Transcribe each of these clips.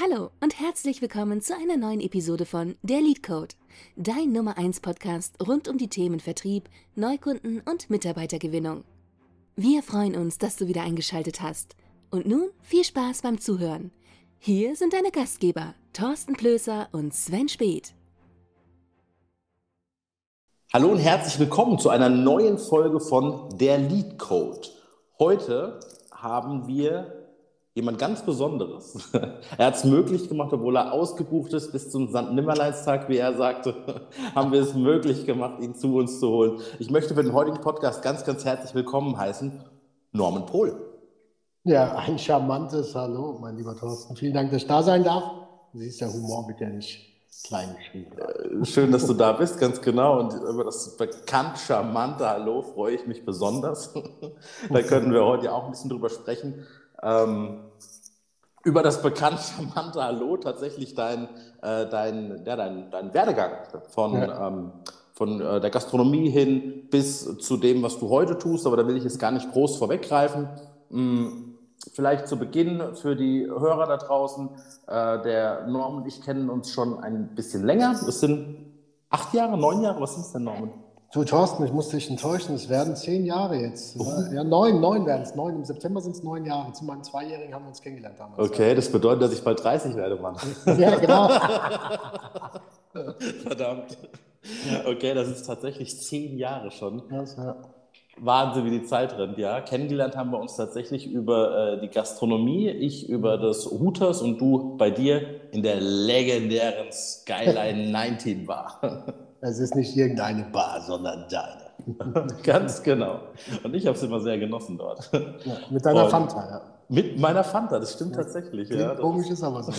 Hallo und herzlich willkommen zu einer neuen Episode von Der Lead Code, dein Nummer 1 Podcast rund um die Themen Vertrieb, Neukunden und Mitarbeitergewinnung. Wir freuen uns, dass du wieder eingeschaltet hast. Und nun viel Spaß beim Zuhören. Hier sind deine Gastgeber, Thorsten Plöser und Sven Speth. Hallo und herzlich willkommen zu einer neuen Folge von Der Lead Code. Heute haben wir jemand ganz Besonderes. er hat es möglich gemacht, obwohl er ausgebucht ist bis zum St. Nimmerleinstag, wie er sagte, haben wir es möglich gemacht, ihn zu uns zu holen. Ich möchte für den heutigen Podcast ganz, ganz herzlich willkommen heißen, Norman Pohl. Ja, ein charmantes Hallo, mein lieber Thorsten. Vielen Dank, dass ich da sein darf. Du siehst, der Humor wird ja nicht klein geschrieben. Äh, schön, dass du da bist, ganz genau. Und über das bekannt charmante Hallo freue ich mich besonders. da können wir heute auch ein bisschen drüber sprechen ähm, über das bekannte charmante Hallo tatsächlich dein, äh, dein, ja, dein, dein Werdegang von, ja. ähm, von äh, der Gastronomie hin bis zu dem, was du heute tust. Aber da will ich jetzt gar nicht groß vorweggreifen. Hm, vielleicht zu Beginn für die Hörer da draußen. Äh, der Norman und ich kennen uns schon ein bisschen länger. Es sind acht Jahre, neun Jahre. Was sind es denn, Norman? Du, Thorsten, ich muss dich enttäuschen, es werden zehn Jahre jetzt. Oh. Ja, neun, neun werden es. Neun. Im September sind es neun Jahre. Zu meinem Zweijährigen haben wir uns kennengelernt damals. Okay, das bedeutet, dass ich bald 30 werde, Mann. ja, genau. Verdammt. Okay, das ist tatsächlich zehn Jahre schon. Ja. Wahnsinn, wie die Zeit rennt, ja. Kennengelernt haben wir uns tatsächlich über äh, die Gastronomie, ich über das Hooters und du bei dir in der legendären Skyline 19 Bar. Es ist nicht irgendeine Bar, sondern deine. Ganz genau. Und ich habe es immer sehr genossen dort. Ja, mit deiner Und Fanta, ja. Mit meiner Fanta, das stimmt ja. tatsächlich. Ja, komisch ist aber so.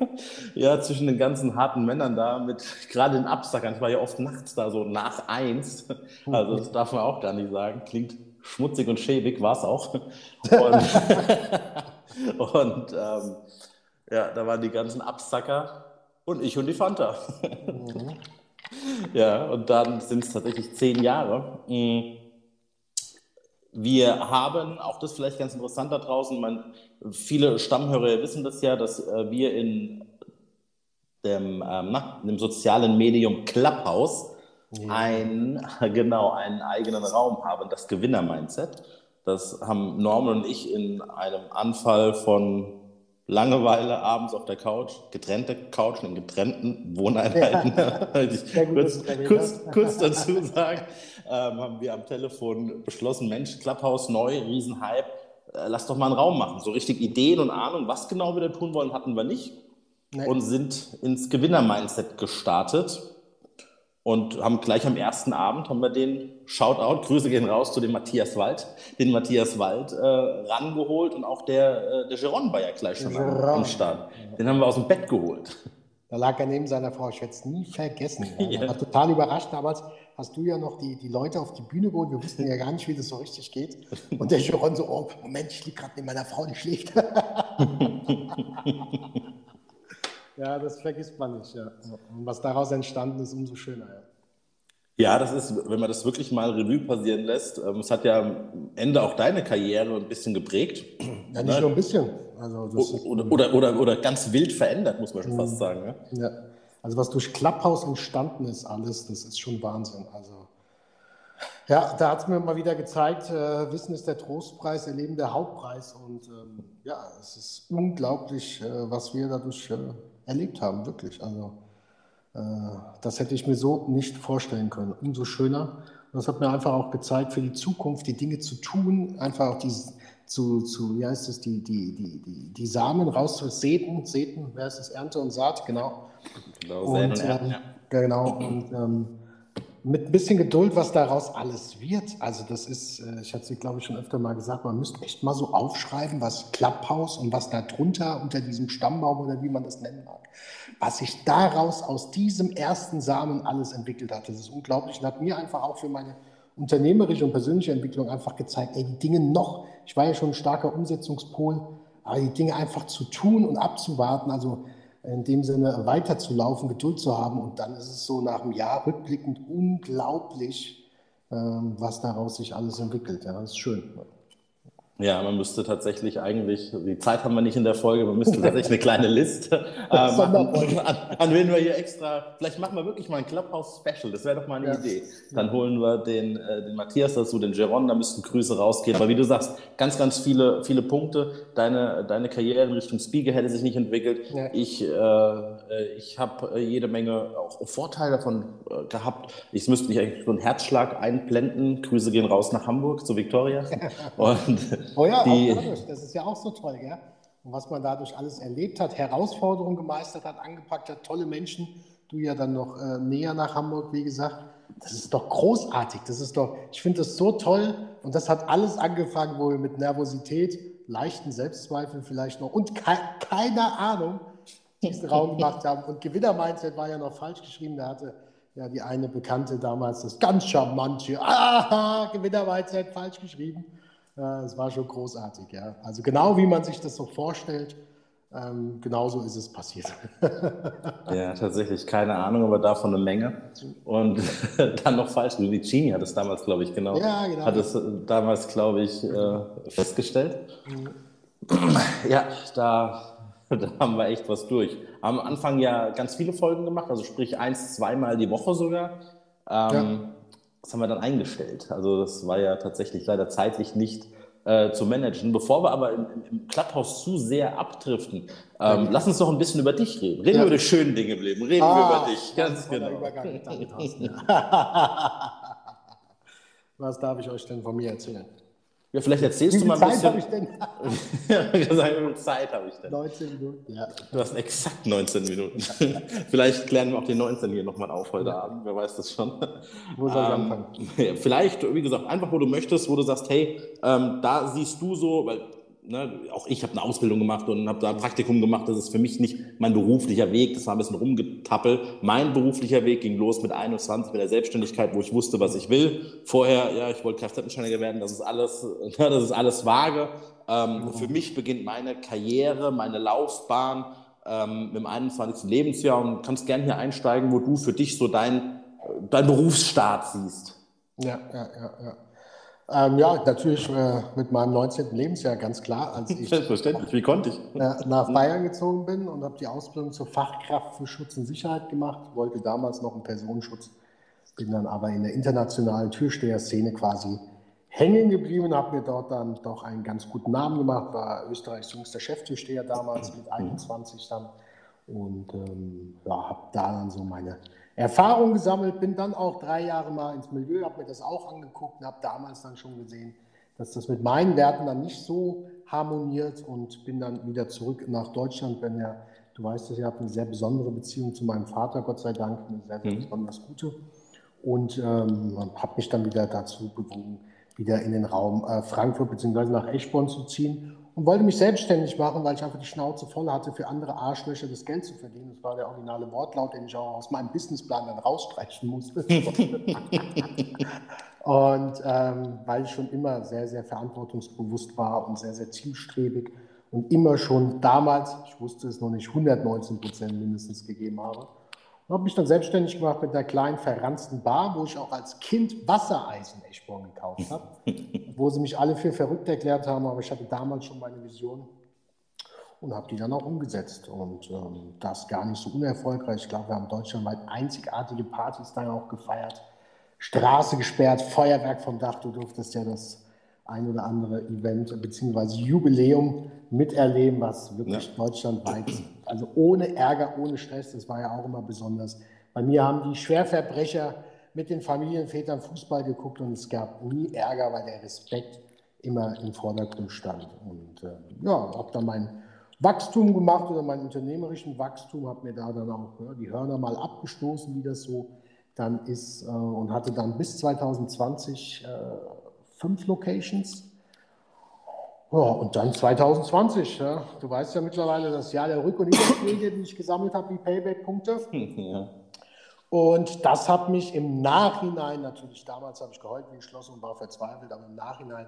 ja, zwischen den ganzen harten Männern da, mit gerade den Absackern. Ich war ja oft nachts da, so nach eins. Also, das darf man auch gar nicht sagen. Klingt schmutzig und schäbig, war es auch. Und, und ähm, ja, da waren die ganzen Absacker und ich und die Fanta. Mhm. Ja, und dann sind es tatsächlich zehn Jahre. Mm. Wir haben, auch das vielleicht ganz interessant da draußen, man, viele Stammhörer wissen das ja, dass äh, wir in dem, ähm, na, dem sozialen Medium Clubhouse ja. ein, genau, einen eigenen Raum haben, das Gewinner-Mindset. Das haben Norman und ich in einem Anfall von Langeweile abends auf der Couch, getrennte Couchen in getrennten Wohneinheiten. Ja. ich kurz, kurz, kurz, dazu sagen, ähm, haben wir am Telefon beschlossen, Mensch, Clubhouse neu, Riesenhype, äh, lass doch mal einen Raum machen. So richtig Ideen und Ahnung, was genau wir da tun wollen, hatten wir nicht. Nee. Und sind ins Gewinner-Mindset gestartet und haben gleich am ersten Abend haben wir den Shoutout, Grüße gehen raus zu dem Matthias Wald, den Matthias Wald äh, rangeholt und auch der, äh, der Geron war ja gleich schon am, am Start. Den haben wir aus dem Bett geholt. Da lag er neben seiner Frau, ich werde es nie vergessen. Ja. war total überrascht. Damals hast du ja noch die, die Leute auf die Bühne geholt. Wir wussten ja gar nicht, wie das so richtig geht. Und der Geron so, oh, Moment, ich liege gerade neben meiner Frau, die schläft. Ja, das vergisst man nicht. Ja. Und was daraus entstanden ist, umso schöner. Ja. Ja, das ist, wenn man das wirklich mal Revue passieren lässt, ähm, es hat ja am Ende auch deine Karriere ein bisschen geprägt. Ja, nicht ne? nur ein bisschen. Also oder, oder, oder, oder, ganz wild verändert, muss man schon fast mhm. sagen. Ne? Ja. Also was durch Clubhouse entstanden ist, alles, das ist schon Wahnsinn. Also ja, da hat es mir mal wieder gezeigt, äh, Wissen ist der Trostpreis, Erleben der Hauptpreis. Und ähm, ja, es ist unglaublich, äh, was wir dadurch äh, erlebt haben, wirklich. Also äh, das hätte ich mir so nicht vorstellen können. Umso schöner. Und das hat mir einfach auch gezeigt, für die Zukunft die Dinge zu tun, einfach auch die zu, zu wie heißt es, die, die, die, die, die Samen rauszusäten, säten, wer ist es, Ernte und Saat, genau. Genau, und, ähm, ja. Genau, und ähm, mit ein bisschen Geduld, was daraus alles wird. Also das ist, äh, ich hatte es glaube ich schon öfter mal gesagt, man müsste echt mal so aufschreiben, was Clubhouse und was da drunter unter diesem Stammbaum oder wie man das nennen mag, was sich daraus aus diesem ersten Samen alles entwickelt hat. Das ist unglaublich und hat mir einfach auch für meine unternehmerische und persönliche Entwicklung einfach gezeigt, ey, die Dinge noch, ich war ja schon ein starker Umsetzungspol, aber die Dinge einfach zu tun und abzuwarten, also in dem Sinne weiterzulaufen, Geduld zu haben. Und dann ist es so nach einem Jahr rückblickend unglaublich, ähm, was daraus sich alles entwickelt. Ja, das ist schön. Ja, man müsste tatsächlich eigentlich, die Zeit haben wir nicht in der Folge, man müsste tatsächlich eine kleine Liste äh, machen, an, an wen wir hier extra, vielleicht machen wir wirklich mal ein Clubhouse-Special, das wäre doch mal eine ja. Idee. Dann holen wir den, äh, den Matthias dazu, den Jeron, da müssten Grüße rausgehen, weil wie du sagst, ganz, ganz viele, viele Punkte, deine, deine Karriere in Richtung Speaker hätte sich nicht entwickelt. Ja. Ich, äh, ich habe äh, jede Menge auch Vorteile davon äh, gehabt. Ich müsste mich eigentlich so einen Herzschlag einblenden. Grüße gehen raus nach Hamburg zu Victoria. Und Oh ja, die, auch dadurch. Das ist ja auch so toll, gell? Und was man dadurch alles erlebt hat, Herausforderungen gemeistert hat, angepackt hat, tolle Menschen. Du ja dann noch äh, näher nach Hamburg, wie gesagt. Das ist doch großartig. Das ist doch, ich finde das so toll. Und das hat alles angefangen, wo wir mit Nervosität, leichten Selbstzweifeln vielleicht noch und ke keine Ahnung diesen Raum gemacht haben. Und Gewinner-Mindset war ja noch falsch geschrieben. Da hatte ja die eine Bekannte damals das ganz charmante, aha, Gewinner-Mindset falsch geschrieben. Es war schon großartig, ja. Also genau wie man sich das so vorstellt, ähm, genauso ist es passiert. ja, tatsächlich, keine Ahnung, aber davon eine Menge. Und dann noch falsch, Lucini hat es damals, glaube ich, genau, ja, genau. hat es damals, glaube ich, äh, festgestellt. Mhm. Ja, da, da haben wir echt was durch. Am Anfang ja ganz viele Folgen gemacht, also sprich eins, zweimal die Woche sogar. Ähm, ja das haben wir dann eingestellt. Also das war ja tatsächlich leider zeitlich nicht äh, zu managen. Bevor wir aber im, im Clubhouse zu sehr abdriften, ähm, ja. lass uns noch ein bisschen über dich reden. Reden ja. wir über die schönen Dinge im Leben. Reden ah, wir über dich. Ganz genau. Was darf ich euch denn von mir erzählen? Ja, vielleicht erzählst Wie du mal ein Zeit bisschen. Zeit habe ich denn? ja, wie viel Zeit habe ich denn? 19 Minuten, ja. Du hast exakt 19 Minuten. vielleicht klären wir auch die 19 hier nochmal auf heute ja. Abend, wer weiß das schon. Wo soll ich ähm, anfangen? Vielleicht, wie gesagt, einfach wo du möchtest, wo du sagst, hey, ähm, da siehst du so, weil ne, auch ich habe eine Ausbildung gemacht und habe da ein Praktikum gemacht. Das ist für mich nicht mein beruflicher Weg. Das war ein bisschen rumgetappelt. Mein beruflicher Weg ging los mit 21 mit der Selbstständigkeit, wo ich wusste, was ich will. Vorher, ja, ich wollte Kfz-Mechaniker werden. Das ist alles, ne, das ist alles vage. Ähm, mhm. Für mich beginnt meine Karriere, meine Laufbahn ähm, mit dem 21. Lebensjahr und kannst gerne hier einsteigen, wo du für dich so dein, dein Berufsstart siehst. Ja, ja, ja, ja. Ähm, ja, natürlich äh, mit meinem 19. Lebensjahr, ganz klar. Als ich Selbstverständlich, wie konnte ich? Äh, nach Bayern gezogen bin und habe die Ausbildung zur Fachkraft für Schutz und Sicherheit gemacht. Wollte damals noch einen Personenschutz, bin dann aber in der internationalen Türsteher-Szene quasi hängen geblieben habe mir dort dann doch einen ganz guten Namen gemacht. War Österreichs jüngster Cheftürsteher damals mit 21 dann. Und ähm, ja, habe da dann so meine Erfahrung gesammelt, bin dann auch drei Jahre mal ins Milieu, habe mir das auch angeguckt und habe damals dann schon gesehen, dass das mit meinen Werten dann nicht so harmoniert und bin dann wieder zurück nach Deutschland. Wenn ja, du weißt es, ich habe eine sehr besondere Beziehung zu meinem Vater, Gott sei Dank, eine sehr, sehr mhm. besonders gute. Und ähm, habe mich dann wieder dazu bewogen, wieder in den Raum äh, Frankfurt bzw. nach Eschborn zu ziehen und wollte mich selbstständig machen, weil ich einfach die Schnauze voll hatte, für andere Arschlöcher das Geld zu verdienen. Das war der originale Wortlaut, den ich auch aus meinem Businessplan dann rausstreichen musste. und ähm, weil ich schon immer sehr, sehr verantwortungsbewusst war und sehr, sehr zielstrebig und immer schon damals, ich wusste es noch nicht, 119 Prozent mindestens gegeben habe. Und habe mich dann selbstständig gemacht mit einer kleinen verranzten Bar, wo ich auch als Kind Wassereisen Eschborn gekauft habe, wo sie mich alle für verrückt erklärt haben, aber ich hatte damals schon meine Vision und habe die dann auch umgesetzt. Und ähm, das gar nicht so unerfolgreich. Ich glaube, wir haben deutschlandweit einzigartige Partys dann auch gefeiert. Straße gesperrt, Feuerwerk vom Dach. Du durftest ja das ein oder andere Event bzw. Jubiläum miterleben, was wirklich ja. deutschlandweit, also ohne Ärger, ohne Stress, das war ja auch immer besonders. Bei mir haben die Schwerverbrecher mit den Familienvätern Fußball geguckt und es gab nie Ärger, weil der Respekt immer im Vordergrund stand. Und äh, ja, habe dann mein Wachstum gemacht oder meinen unternehmerischen Wachstum, habe mir da dann auch ja, die Hörner mal abgestoßen, wie das so dann ist äh, und hatte dann bis 2020 äh, fünf Locations. Ja, und dann 2020. Ja. Du weißt ja mittlerweile das Jahr der Rück- und Niederschläge, die ich gesammelt habe, die Payback-Punkte. Ja. Und das hat mich im Nachhinein, natürlich damals habe ich geheult wie ein Schloss und war verzweifelt, aber im Nachhinein,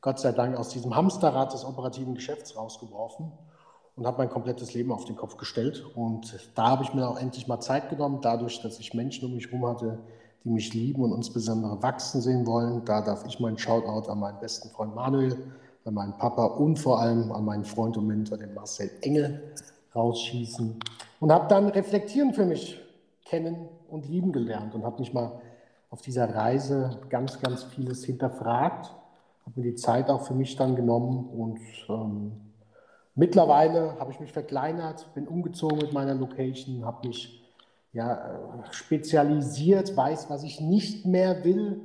Gott sei Dank, aus diesem Hamsterrad des operativen Geschäfts rausgeworfen und habe mein komplettes Leben auf den Kopf gestellt. Und da habe ich mir auch endlich mal Zeit genommen, dadurch, dass ich Menschen um mich herum hatte, die mich lieben und insbesondere wachsen sehen wollen. Da darf ich meinen Shoutout an meinen besten Freund Manuel an meinen Papa und vor allem an meinen Freund und Mentor, den Marcel Engel, rausschießen. Und habe dann reflektieren für mich kennen und lieben gelernt und habe mich mal auf dieser Reise ganz, ganz vieles hinterfragt, habe mir die Zeit auch für mich dann genommen und ähm, mittlerweile habe ich mich verkleinert, bin umgezogen mit meiner Location, habe mich ja, äh, spezialisiert, weiß, was ich nicht mehr will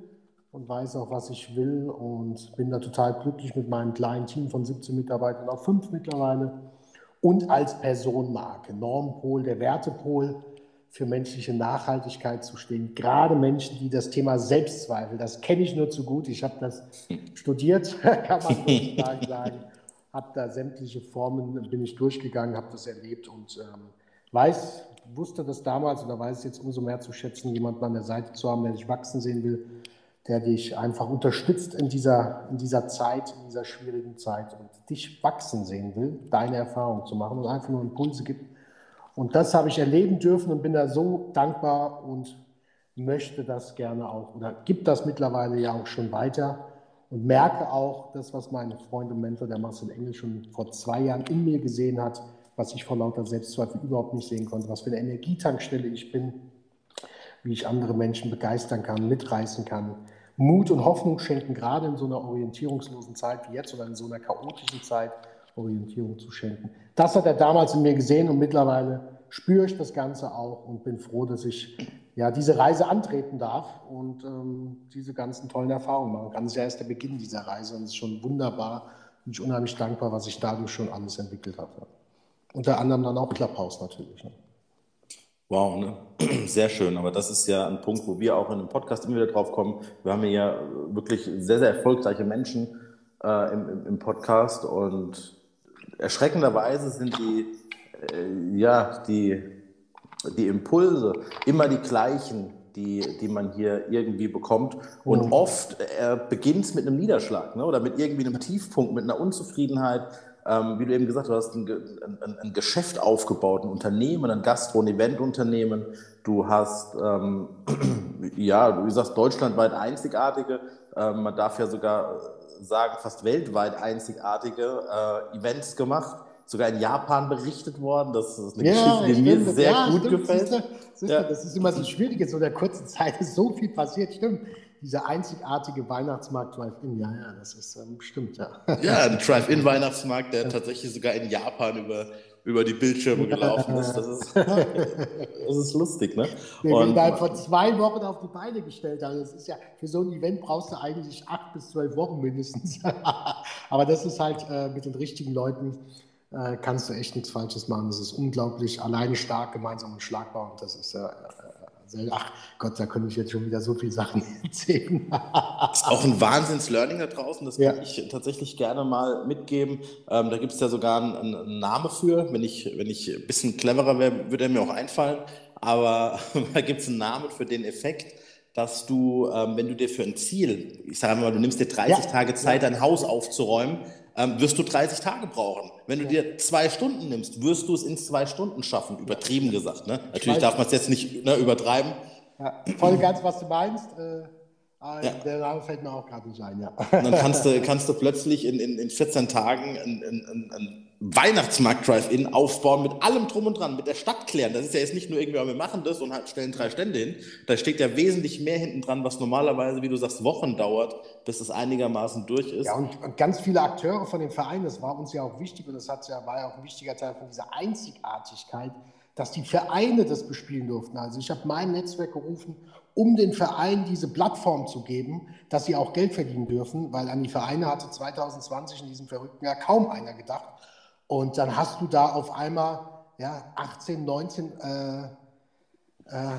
und weiß auch, was ich will und bin da total glücklich mit meinem kleinen Team von 17 Mitarbeitern auf fünf mittlerweile und als Personenmarke, Normpol, der Wertepol für menschliche Nachhaltigkeit zu stehen. Gerade Menschen, die das Thema Selbstzweifel, das kenne ich nur zu gut. Ich habe das studiert, kann man sozusagen sagen. Habe da sämtliche Formen, bin ich durchgegangen, habe das erlebt und ähm, weiß, wusste das damals oder weiß es jetzt umso mehr zu schätzen, jemanden an der Seite zu haben, der dich wachsen sehen will, der dich einfach unterstützt in dieser, in dieser Zeit, in dieser schwierigen Zeit und dich wachsen sehen will, deine Erfahrung zu machen und einfach nur Impulse gibt, und das habe ich erleben dürfen und bin da so dankbar und möchte das gerne auch oder gibt das mittlerweile ja auch schon weiter und merke auch das, was mein Freund und Mentor, der Marcel Engel, schon vor zwei Jahren in mir gesehen hat, was ich vor lauter Selbstzweifel überhaupt nicht sehen konnte, was für eine Energietankstelle ich bin, wie ich andere Menschen begeistern kann, mitreißen kann, Mut und Hoffnung schenken, gerade in so einer orientierungslosen Zeit wie jetzt oder in so einer chaotischen Zeit Orientierung zu schenken. Das hat er damals in mir gesehen und mittlerweile spüre ich das Ganze auch und bin froh, dass ich ja, diese Reise antreten darf und ähm, diese ganzen tollen Erfahrungen machen kann. Das ist ja erst der Beginn dieser Reise und es ist schon wunderbar. Bin ich unheimlich dankbar, was ich dadurch schon alles entwickelt habe. Unter anderem dann auch Clubhouse natürlich. Ne? Wow, ne? sehr schön. Aber das ist ja ein Punkt, wo wir auch in einem Podcast immer wieder drauf kommen. Wir haben ja wirklich sehr, sehr erfolgreiche Menschen äh, im, im Podcast und erschreckenderweise sind die, äh, ja, die, die Impulse immer die gleichen, die, die man hier irgendwie bekommt. Und mhm. oft äh, beginnt es mit einem Niederschlag ne? oder mit irgendwie einem Tiefpunkt, mit einer Unzufriedenheit. Ähm, wie du eben gesagt hast, du hast ein, ein, ein Geschäft aufgebaut, ein Unternehmen, ein Gastro- und Eventunternehmen. Du hast, ähm, ja, du sagst, deutschlandweit einzigartige. Ähm, man darf ja sogar sagen, fast weltweit einzigartige äh, Events gemacht. Sogar in Japan berichtet worden. Das ist eine ja, Geschichte, die mir sehr ja, gut stimmt, gefällt. Siehste, siehste, ja. Das ist immer so schwierig, in so der kurzen Zeit ist so viel passiert. Stimmt. Dieser einzigartige Weihnachtsmarkt Drive-In, ja, ja, das ist ähm, stimmt, ja. Ja, ein Drive-In-Weihnachtsmarkt, der tatsächlich sogar in Japan über über die Bildschirme gelaufen ist. Das ist, das ist lustig, ne? Den und, innerhalb von zwei Wochen auf die Beine gestellt haben. Das ist ja, für so ein Event brauchst du eigentlich acht bis zwölf Wochen mindestens. Aber das ist halt äh, mit den richtigen Leuten äh, kannst du echt nichts Falsches machen. Das ist unglaublich alleine stark, gemeinsam und schlagbar. Und das ist äh, Ach Gott, da könnte ich jetzt schon wieder so viele Sachen erzählen. ist auch ein Wahnsinns-Learning da draußen, das kann ja. ich tatsächlich gerne mal mitgeben. Ähm, da gibt es ja sogar einen, einen Namen für. Wenn ich, wenn ich ein bisschen cleverer wäre, würde er mir auch einfallen. Aber da gibt es einen Namen für den Effekt, dass du, ähm, wenn du dir für ein Ziel, ich sage mal, du nimmst dir 30 ja. Tage Zeit, dein Haus aufzuräumen, ähm, wirst du 30 Tage brauchen. Wenn du dir zwei Stunden nimmst, wirst du es in zwei Stunden schaffen, übertrieben gesagt. Ne? Natürlich darf man es jetzt nicht ne, übertreiben. Ja, voll ganz, was du meinst. Äh, ja. Der Name fällt mir auch gerade nicht ein, ja. Und dann kannst du, kannst du plötzlich in, in, in 14 Tagen ein, ein, ein Weihnachtsmarkt-Drive-In aufbauen mit allem drum und dran, mit der Stadt klären. Das ist ja jetzt nicht nur irgendwie, wir machen das und halt stellen drei Stände hin. Da steckt ja wesentlich mehr hinten dran, was normalerweise, wie du sagst, Wochen dauert, bis es einigermaßen durch ist. Ja, und, ganz viele Akteure von den Vereinen, das war uns ja auch wichtig und das hat ja, war ja auch ein wichtiger Teil von dieser Einzigartigkeit, dass die Vereine das bespielen durften. Also ich habe mein Netzwerk gerufen um den Vereinen diese Plattform zu geben, dass sie auch Geld verdienen dürfen, weil an die Vereine hatte 2020 in diesem verrückten Jahr kaum einer gedacht. Und dann hast du da auf einmal ja, 18, 19, äh, äh,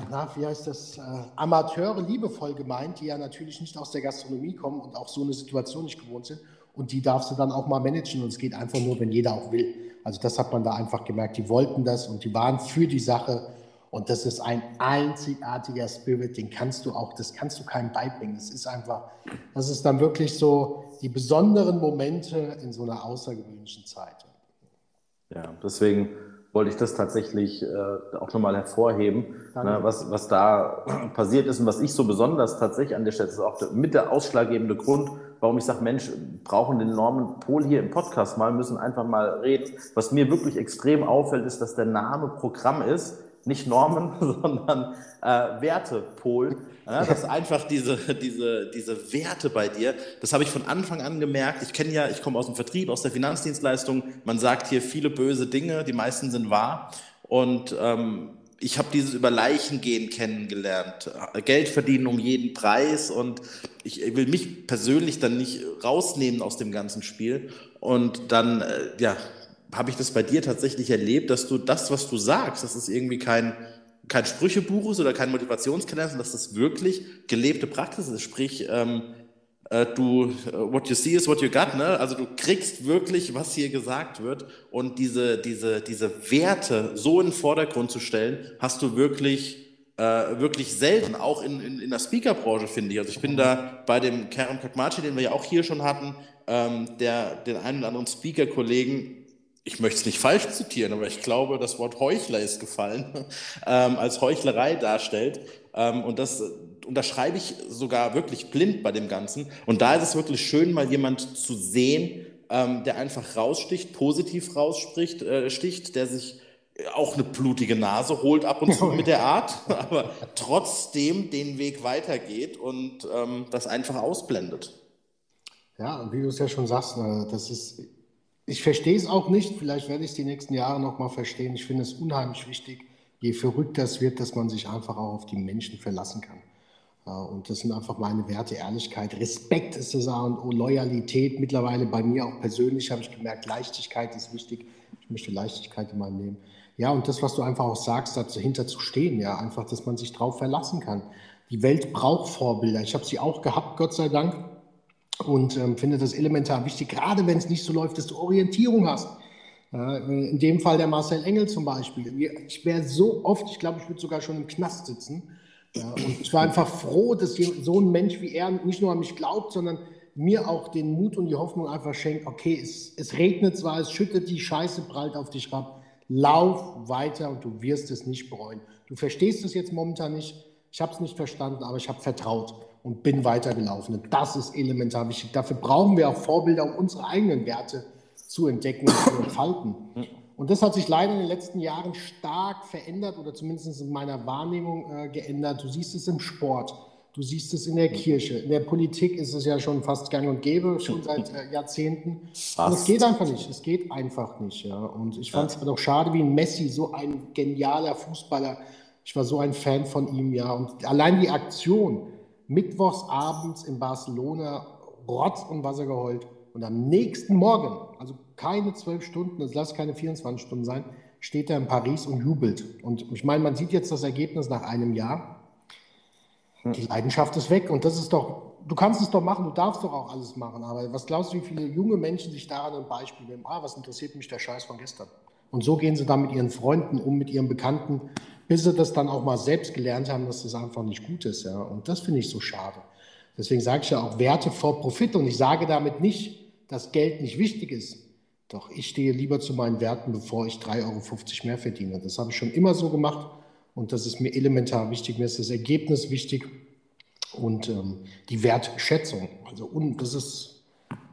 na, wie heißt das, äh, Amateure liebevoll gemeint, die ja natürlich nicht aus der Gastronomie kommen und auch so eine Situation nicht gewohnt sind. Und die darfst du dann auch mal managen. Und es geht einfach nur, wenn jeder auch will. Also das hat man da einfach gemerkt. Die wollten das und die waren für die Sache. Und das ist ein einzigartiger Spirit, den kannst du auch, das kannst du keinem beibringen. Das ist einfach, das ist dann wirklich so die besonderen Momente in so einer außergewöhnlichen Zeit. Ja, deswegen wollte ich das tatsächlich äh, auch nochmal hervorheben, ne, was, was da passiert ist und was ich so besonders tatsächlich an der Stelle, das ist auch mit der ausschlaggebende Grund, warum ich sage, Mensch, brauchen den Norman Pohl hier im Podcast mal, müssen einfach mal reden. Was mir wirklich extrem auffällt, ist, dass der Name Programm ist, nicht Norman, sondern äh, Wertepol. Ja, das ist einfach diese, diese, diese Werte bei dir. Das habe ich von Anfang an gemerkt. Ich kenne ja, ich komme aus dem Vertrieb, aus der Finanzdienstleistung. Man sagt hier viele böse Dinge, die meisten sind wahr. Und ähm, ich habe dieses über Leichen gehen kennengelernt. Geld verdienen um jeden Preis. Und ich will mich persönlich dann nicht rausnehmen aus dem ganzen Spiel. Und dann, äh, ja, habe ich das bei dir tatsächlich erlebt, dass du das, was du sagst, das ist irgendwie kein kein Sprüchebuch ist oder kein Motivationskalender, sondern dass das wirklich gelebte Praxis ist. Sprich, ähm, äh, du, äh, what you see is what you got, ne? Also du kriegst wirklich, was hier gesagt wird und diese, diese, diese Werte so in den Vordergrund zu stellen, hast du wirklich äh, wirklich selten, auch in, in, in der Speakerbranche, finde ich. Also ich bin da bei dem Kerem Kakmachi, den wir ja auch hier schon hatten, ähm, der den einen oder anderen Speaker-Kollegen ich möchte es nicht falsch zitieren, aber ich glaube, das Wort Heuchler ist gefallen, ähm, als Heuchlerei darstellt. Ähm, und das unterschreibe ich sogar wirklich blind bei dem Ganzen. Und da ist es wirklich schön, mal jemand zu sehen, ähm, der einfach raussticht, positiv rausspricht, äh, sticht, der sich auch eine blutige Nase holt ab und zu mit der Art, aber trotzdem den Weg weitergeht und ähm, das einfach ausblendet. Ja, wie du es ja schon sagst, äh, das ist ich verstehe es auch nicht, vielleicht werde ich es die nächsten Jahre noch mal verstehen. Ich finde es unheimlich wichtig, je verrückter es wird, dass man sich einfach auch auf die Menschen verlassen kann. Und das sind einfach meine Werte, Ehrlichkeit, Respekt ist das A und O, Loyalität. Mittlerweile bei mir auch persönlich habe ich gemerkt, Leichtigkeit ist wichtig. Ich möchte Leichtigkeit in meinem Leben. Ja, und das, was du einfach auch sagst, dahinter zu stehen, ja, einfach, dass man sich darauf verlassen kann. Die Welt braucht Vorbilder. Ich habe sie auch gehabt, Gott sei Dank und ähm, finde das elementar wichtig, gerade wenn es nicht so läuft, dass du Orientierung hast. Äh, in dem Fall der Marcel Engel zum Beispiel. Ich wäre so oft, ich glaube, ich würde sogar schon im Knast sitzen. Ja, und ich war einfach froh, dass so ein Mensch wie er nicht nur an mich glaubt, sondern mir auch den Mut und die Hoffnung einfach schenkt, okay, es, es regnet zwar, es schüttet die Scheiße prallt auf dich ab, lauf weiter und du wirst es nicht bereuen. Du verstehst es jetzt momentan nicht, ich habe es nicht verstanden, aber ich habe vertraut und bin weitergelaufen. Und das ist elementar wichtig. Dafür brauchen wir auch Vorbilder, um unsere eigenen Werte zu entdecken und zu entfalten. Und das hat sich leider in den letzten Jahren stark verändert oder zumindest in meiner Wahrnehmung äh, geändert. Du siehst es im Sport, du siehst es in der Kirche, in der Politik ist es ja schon fast gang und gäbe, schon seit äh, Jahrzehnten. Und es geht einfach nicht, es geht einfach nicht. Ja. Und ich fand es ja. auch schade, wie ein Messi, so ein genialer Fußballer, ich war so ein Fan von ihm, ja. Und allein die Aktion, mittwochs abends in Barcelona Rotz und Wasser geheult und am nächsten Morgen, also keine zwölf Stunden, das lass keine 24 Stunden sein, steht er in Paris und jubelt. Und ich meine, man sieht jetzt das Ergebnis nach einem Jahr. Die Leidenschaft ist weg und das ist doch, du kannst es doch machen, du darfst doch auch alles machen. Aber was glaubst du, wie viele junge Menschen sich daran ein Beispiel nehmen? Ah, was interessiert mich der Scheiß von gestern? Und so gehen sie dann mit ihren Freunden um, mit ihren Bekannten bis sie das dann auch mal selbst gelernt haben, dass das einfach nicht gut ist. Ja? Und das finde ich so schade. Deswegen sage ich ja auch Werte vor Profit. Und ich sage damit nicht, dass Geld nicht wichtig ist. Doch ich stehe lieber zu meinen Werten, bevor ich 3,50 Euro mehr verdiene. Das habe ich schon immer so gemacht und das ist mir elementar wichtig. Mir ist das Ergebnis wichtig und ähm, die Wertschätzung. Also und das ist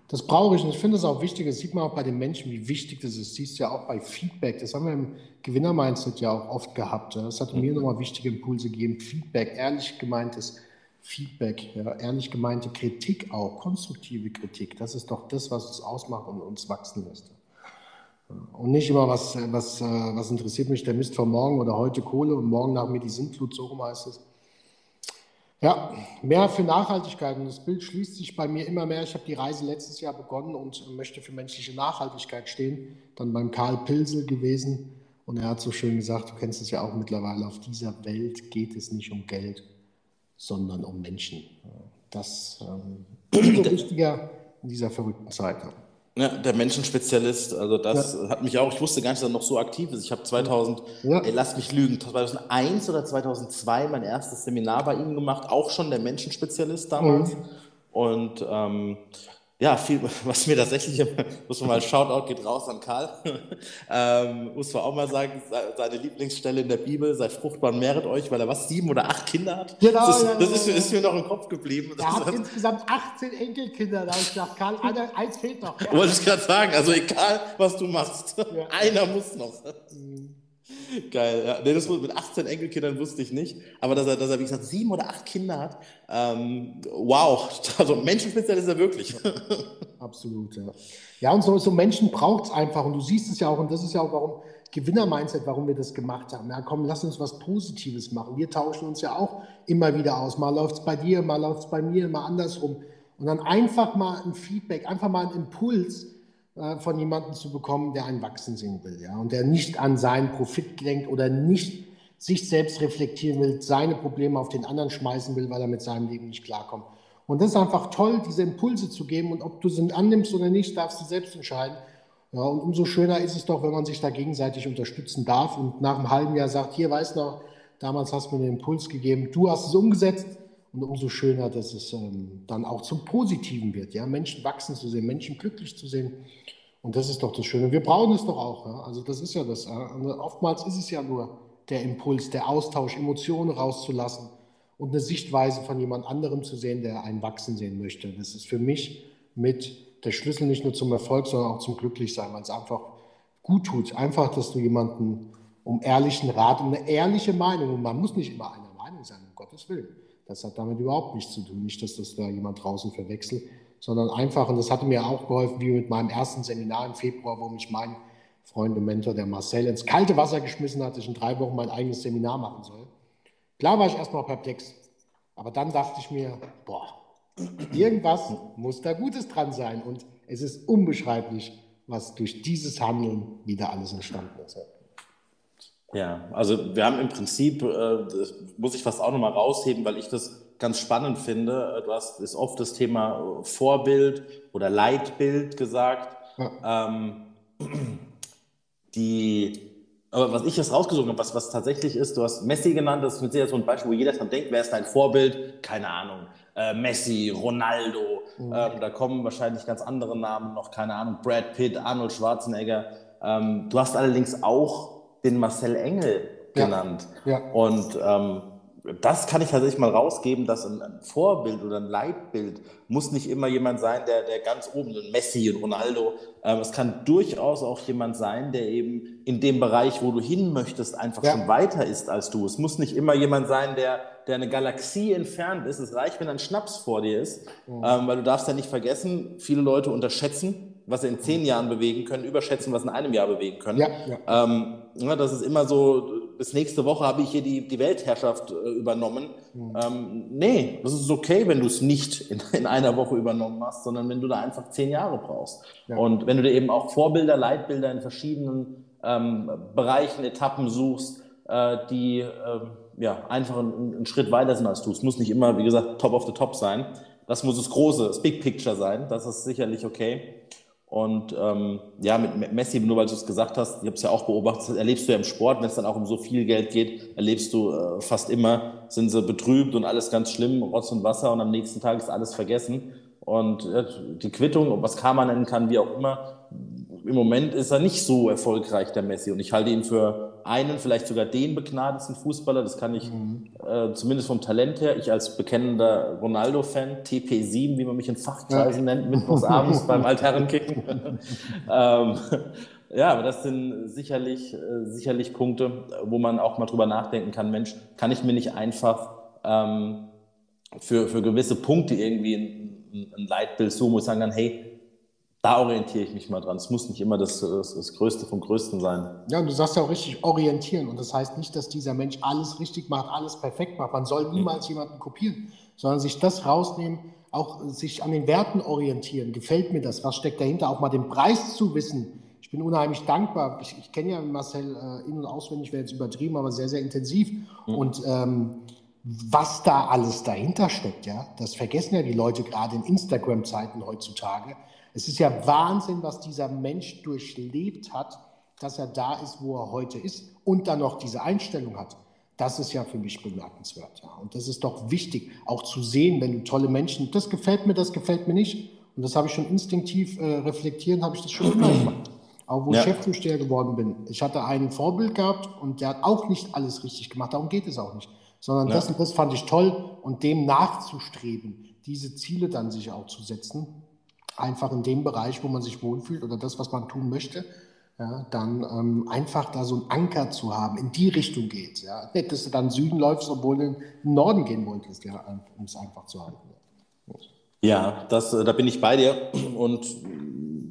das brauche ich und ich finde es auch wichtig, das sieht man auch bei den Menschen, wie wichtig das ist. Siehst du ja auch bei Feedback, das haben wir im Gewinner-Mindset ja auch oft gehabt. Das hat mir nochmal wichtige Impulse gegeben. Feedback, ehrlich gemeintes Feedback, ja, ehrlich gemeinte Kritik auch, konstruktive Kritik, das ist doch das, was uns ausmacht und uns wachsen lässt. Und nicht immer, was, was, was interessiert mich der Mist von morgen oder heute Kohle und morgen nach mir die Sintflut, so rum heißt es. Ja, mehr für Nachhaltigkeit. Und das Bild schließt sich bei mir immer mehr. Ich habe die Reise letztes Jahr begonnen und möchte für menschliche Nachhaltigkeit stehen. Dann beim Karl Pilsel gewesen. Und er hat so schön gesagt, du kennst es ja auch mittlerweile, auf dieser Welt geht es nicht um Geld, sondern um Menschen. Das ähm, ist wichtiger in dieser verrückten Zeit. Ja, der Menschenspezialist, also das ja. hat mich auch, ich wusste gar nicht, dass er noch so aktiv ist. Ich habe 2000, ja. ey, lass mich lügen, 2001 oder 2002 mein erstes Seminar bei ihm gemacht, auch schon der Menschenspezialist damals. Mhm. Und ähm, ja, viel, was mir tatsächlich, muss man mal, Shoutout geht raus an Karl, ähm, muss man auch mal sagen, seine Lieblingsstelle in der Bibel, seid fruchtbar und mehret euch, weil er was, sieben oder acht Kinder hat? Genau, das, ist, ja, das ist, ist, mir noch im Kopf geblieben. Er hat insgesamt 18 Enkelkinder, da habe ich gedacht, Karl, einer, eins fehlt noch. Ja. Wollte ich gerade sagen, also egal, was du machst, Ja. einer muss noch. Geil, ja. Nee, das mit 18 Enkelkindern wusste ich nicht. Aber dass er, dass er, wie gesagt, sieben oder acht Kinder hat, ähm, wow. Also Menschenspezial ist er wirklich. Absolut, ja. Ja, und so, so Menschen braucht es einfach. Und du siehst es ja auch, und das ist ja auch, warum Gewinner-Mindset, warum wir das gemacht haben. Ja, komm, lass uns was Positives machen. Wir tauschen uns ja auch immer wieder aus. Mal läuft es bei dir, mal läuft es bei mir, mal andersrum. Und dann einfach mal ein Feedback, einfach mal einen Impuls von jemandem zu bekommen, der einen wachsen sehen will. Ja? Und der nicht an seinen Profit denkt oder nicht sich selbst reflektieren will, seine Probleme auf den anderen schmeißen will, weil er mit seinem Leben nicht klarkommt. Und das ist einfach toll, diese Impulse zu geben. Und ob du sie annimmst oder nicht, darfst du selbst entscheiden. Ja, und umso schöner ist es doch, wenn man sich da gegenseitig unterstützen darf und nach einem halben Jahr sagt, hier, weißt du noch, damals hast du mir den Impuls gegeben, du hast es umgesetzt. Und umso schöner, dass es ähm, dann auch zum Positiven wird. Ja? Menschen wachsen zu sehen, Menschen glücklich zu sehen. Und das ist doch das Schöne. Wir brauchen es doch auch. Ja? Also das ist ja das. Ja? Oftmals ist es ja nur der Impuls, der Austausch, Emotionen rauszulassen und eine Sichtweise von jemand anderem zu sehen, der einen wachsen sehen möchte. Das ist für mich mit der Schlüssel nicht nur zum Erfolg, sondern auch zum Glücklichsein, weil es einfach gut tut. Einfach, dass du jemanden um ehrlichen Rat, um eine ehrliche Meinung, und man muss nicht immer einer Meinung sein, um Gottes Willen. Das hat damit überhaupt nichts zu tun. Nicht, dass das da jemand draußen verwechselt, sondern einfach, und das hatte mir auch geholfen, wie mit meinem ersten Seminar im Februar, wo mich mein Freund und Mentor, der Marcel, ins kalte Wasser geschmissen hat, dass ich in drei Wochen mein eigenes Seminar machen soll. Klar war ich erstmal perplex, aber dann dachte ich mir, boah, irgendwas muss da Gutes dran sein. Und es ist unbeschreiblich, was durch dieses Handeln wieder alles entstanden ist. Ja, also wir haben im Prinzip, äh, das muss ich fast auch nochmal rausheben, weil ich das ganz spannend finde. Äh, Du hast ist oft das Thema äh, Vorbild oder Leitbild gesagt. Ähm, die, aber was ich jetzt rausgesucht habe, was, was tatsächlich ist, du hast Messi genannt, das ist mit Sicherheit so ein Beispiel, wo jeder dran denkt, wer ist dein Vorbild? Keine Ahnung. Äh, Messi, Ronaldo, ähm, da kommen wahrscheinlich ganz andere Namen noch, keine Ahnung, Brad Pitt, Arnold Schwarzenegger. Ähm, du hast allerdings auch den Marcel Engel Ja. genannt. Ja. Und ähm, das kann ich tatsächlich mal rausgeben, dass ein, Vorbild oder ein Leitbild muss nicht immer jemand sein, der, der ganz oben, ein Messi und Ronaldo. Ähm, es kann durchaus auch jemand sein, der eben in dem Bereich, wo du hin möchtest, einfach Ja. schon weiter ist als du. Es muss nicht immer jemand sein, der, der eine Galaxie entfernt ist. Es reicht, wenn ein Schnaps vor dir ist, Mhm. ähm, weil du darfst ja nicht vergessen, viele Leute unterschätzen, was sie in zehn Jahren bewegen können, überschätzen, was in einem Jahr bewegen können. Ja, ja. Ähm, ja, das ist immer so, bis nächste Woche habe ich hier die, die Weltherrschaft äh, übernommen. Mhm. Ähm, nee, das ist okay, wenn du es nicht in, in einer Woche übernommen hast, sondern wenn du da einfach zehn Jahre brauchst. Ja. Und wenn du dir eben auch Vorbilder, Leitbilder in verschiedenen ähm, Bereichen, Etappen suchst, äh, die ähm, ja, einfach einen, einen Schritt weiter sind als du. Es muss nicht immer, wie gesagt, top of the top sein. Das muss das große, das Big Picture sein. Das ist sicherlich okay. Und ähm, ja, mit Messi, nur weil du es gesagt hast, ich habe es ja auch beobachtet, erlebst du ja im Sport, wenn es dann auch um so viel Geld geht, erlebst du äh, fast immer, sind sie betrübt und alles ganz schlimm, Rotz und Wasser und am nächsten Tag ist alles vergessen. Und äh, die Quittung, ob was Karma nennen kann, wie auch immer, im Moment ist er nicht so erfolgreich, der Messi. Und ich halte ihn für einen, vielleicht sogar den begnadetsten Fußballer. Das kann ich äh, zumindest vom Talent her. Ich als bekennender Ronaldo-Fan, TP7, wie man mich in Fachkreisen nennt, mittwochs abends beim Altherrenkicken. ähm, ja, aber das sind sicherlich, äh, sicherlich Punkte, wo man auch mal drüber nachdenken kann. Mensch, kann ich mir nicht einfach ähm, für, für gewisse Punkte irgendwie ein, ein, Leitbild so, wo ich sagen kann, hey, da orientiere ich mich mal dran. Es muss nicht immer das, das, das Größte vom Größten sein. Ja, und du sagst ja auch richtig orientieren. Und das heißt nicht, dass dieser Mensch alles richtig macht, alles perfekt macht. Man soll niemals jemanden kopieren, sondern sich das rausnehmen, auch sich an den Werten orientieren. Gefällt mir das? Was steckt dahinter? Auch mal den Preis zu wissen. Ich bin unheimlich dankbar. Ich, ich kenne ja Marcel äh, in- und auswendig, wäre jetzt übertrieben, aber sehr, sehr intensiv. Und ähm, was da alles dahinter steckt, ja, das vergessen ja die Leute gerade in Instagram-Zeiten heutzutage. Es ist ja Wahnsinn, was dieser Mensch durchlebt hat, dass er da ist, wo er heute ist und dann noch diese Einstellung hat. Das ist ja für mich bemerkenswert. Ja. Und das ist doch wichtig, auch zu sehen, wenn du tolle Menschen, das gefällt mir, das gefällt mir nicht. Und das habe ich schon instinktiv äh, reflektieren, habe ich das schon immer gemacht. Auch wo ich Ja. Chefzusteher geworden bin. Ich hatte ein Vorbild gehabt und der hat auch nicht alles richtig gemacht. Darum geht es auch nicht. Sondern Ja. das und das fand ich toll und dem nachzustreben, diese Ziele dann sich auch zu setzen. Einfach in dem Bereich, wo man sich wohlfühlt oder das, was man tun möchte. Ja, dann ähm, einfach da so einen Anker zu haben, in die Richtung geht. Ja. Nicht, dass du dann Süden läufst, obwohl du in den Norden gehen wolltest, ja, um es einfach zu halten. Ja, das, äh, da bin ich bei dir und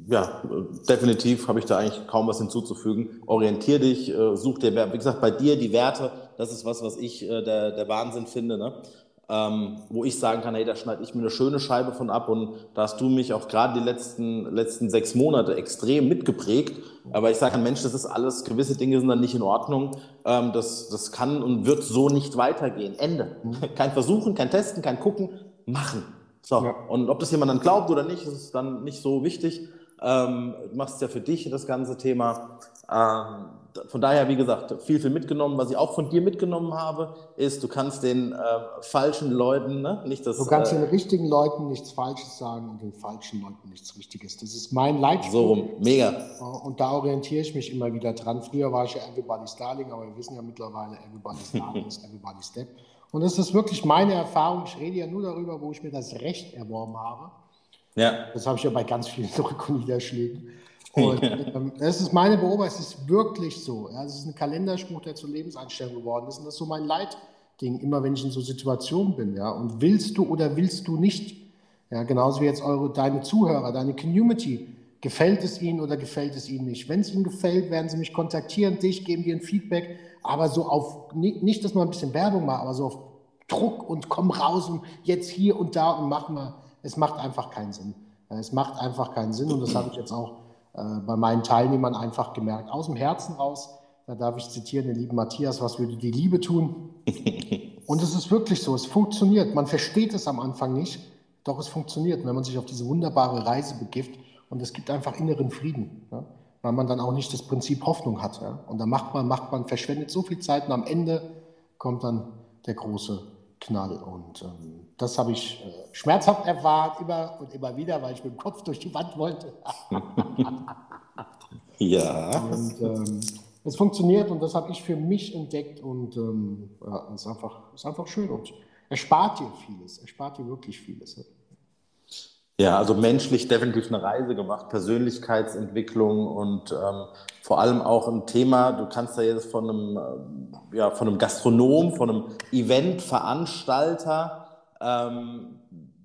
ja, definitiv habe ich da eigentlich kaum was hinzuzufügen. Orientier dich, äh, such dir, wie gesagt, bei dir die Werte, das ist was, was ich äh, der, der Wahnsinn finde, ne? Ähm, wo ich sagen kann, hey, da schneide ich mir eine schöne Scheibe von ab und da hast du mich auch gerade die letzten, letzten sechs Monate extrem mitgeprägt. Aber ich sage, Mensch, das ist alles, gewisse Dinge sind dann nicht in Ordnung. Ähm, das, das kann und wird so nicht weitergehen. Ende. Kein Versuchen, kein Testen, kein Gucken, machen. So, Ja. und ob das jemand dann glaubt oder nicht, ist dann nicht so wichtig. Ähm, du machst ja für dich das ganze Thema. Ähm, von daher, wie gesagt, viel, viel mitgenommen. Was ich auch von dir mitgenommen habe, ist, du kannst den äh, falschen Leuten, ne, nicht das. Du kannst äh, den richtigen Leuten nichts Falsches sagen und den falschen Leuten nichts Richtiges. Das ist mein Leitspruch. so rum, mega. Und da orientiere ich mich immer wieder dran. Früher war ich ja Everybody's Darling, aber wir wissen ja mittlerweile, Everybody's Darling ist Everybody's Step. Und das ist wirklich meine Erfahrung. Ich rede ja nur darüber, wo ich mir das Recht erworben habe. Ja, Das habe ich ja bei ganz vielen Rück- und Niederschlägen. Und ähm, das ist meine Beobachtung, es ist wirklich so. Ja, es ist ein Kalenderspruch, der zur Lebenseinstellung geworden ist. Und das ist so mein Leitding, immer wenn ich in so Situationen bin. Ja. Und willst du oder willst du nicht? Ja, genauso wie jetzt eure, deine Zuhörer, deine Community. Gefällt es ihnen oder gefällt es ihnen nicht? Wenn es ihnen gefällt, werden sie mich kontaktieren, dich, geben dir ein Feedback. Aber so auf, ni- nicht, dass man ein bisschen Werbung macht, aber so auf Druck und komm raus und jetzt hier und da und mach mal. Es macht einfach keinen Sinn. Es macht einfach keinen Sinn und das habe ich jetzt auch bei meinen Teilnehmern einfach gemerkt. Aus dem Herzen raus, da darf ich zitieren den lieben Matthias, was würde die Liebe tun? Und es ist wirklich so, es funktioniert. Man versteht es am Anfang nicht, doch es funktioniert, wenn man sich auf diese wunderbare Reise begibt und es gibt einfach inneren Frieden, ja? weil man dann auch nicht das Prinzip Hoffnung hat. Ja? Und dann macht man, macht man, verschwendet so viel Zeit und am Ende kommt dann der große Knall. Und ähm, das habe ich äh, schmerzhaft erfahren, immer und immer wieder, weil ich mit dem Kopf durch die Wand wollte. ja. Und ähm, es funktioniert und das habe ich für mich entdeckt und ähm, ja, es ist einfach, ist einfach schön und erspart dir vieles, erspart dir wirklich vieles. Ja, also menschlich definitiv eine Reise gemacht, Persönlichkeitsentwicklung und ähm, vor allem auch ein Thema, du kannst da jetzt von einem, ähm, ja, von einem Gastronom, von einem Eventveranstalter, ähm,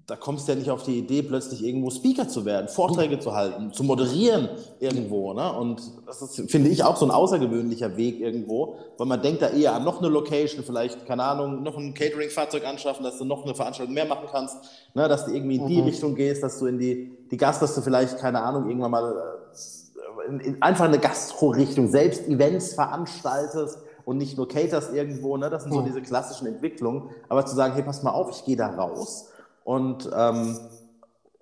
da kommst du ja nicht auf die Idee, plötzlich irgendwo Speaker zu werden, Vorträge zu halten, zu moderieren irgendwo. Ne? Und das ist, finde ich, auch so ein außergewöhnlicher Weg irgendwo, weil man denkt da eher an noch eine Location, vielleicht, keine Ahnung, noch ein Catering-Fahrzeug anschaffen, dass du noch eine Veranstaltung mehr machen kannst, ne? dass du irgendwie in die Mhm. Richtung gehst, dass du in die, die Gast, dass du vielleicht, keine Ahnung, irgendwann mal äh, in, in einfach eine Gastro-Richtung selbst Events veranstaltest und nicht nur caterst irgendwo, ne? das sind so Mhm. diese klassischen Entwicklungen, aber zu sagen, hey, pass mal auf, ich gehe da raus und, ähm,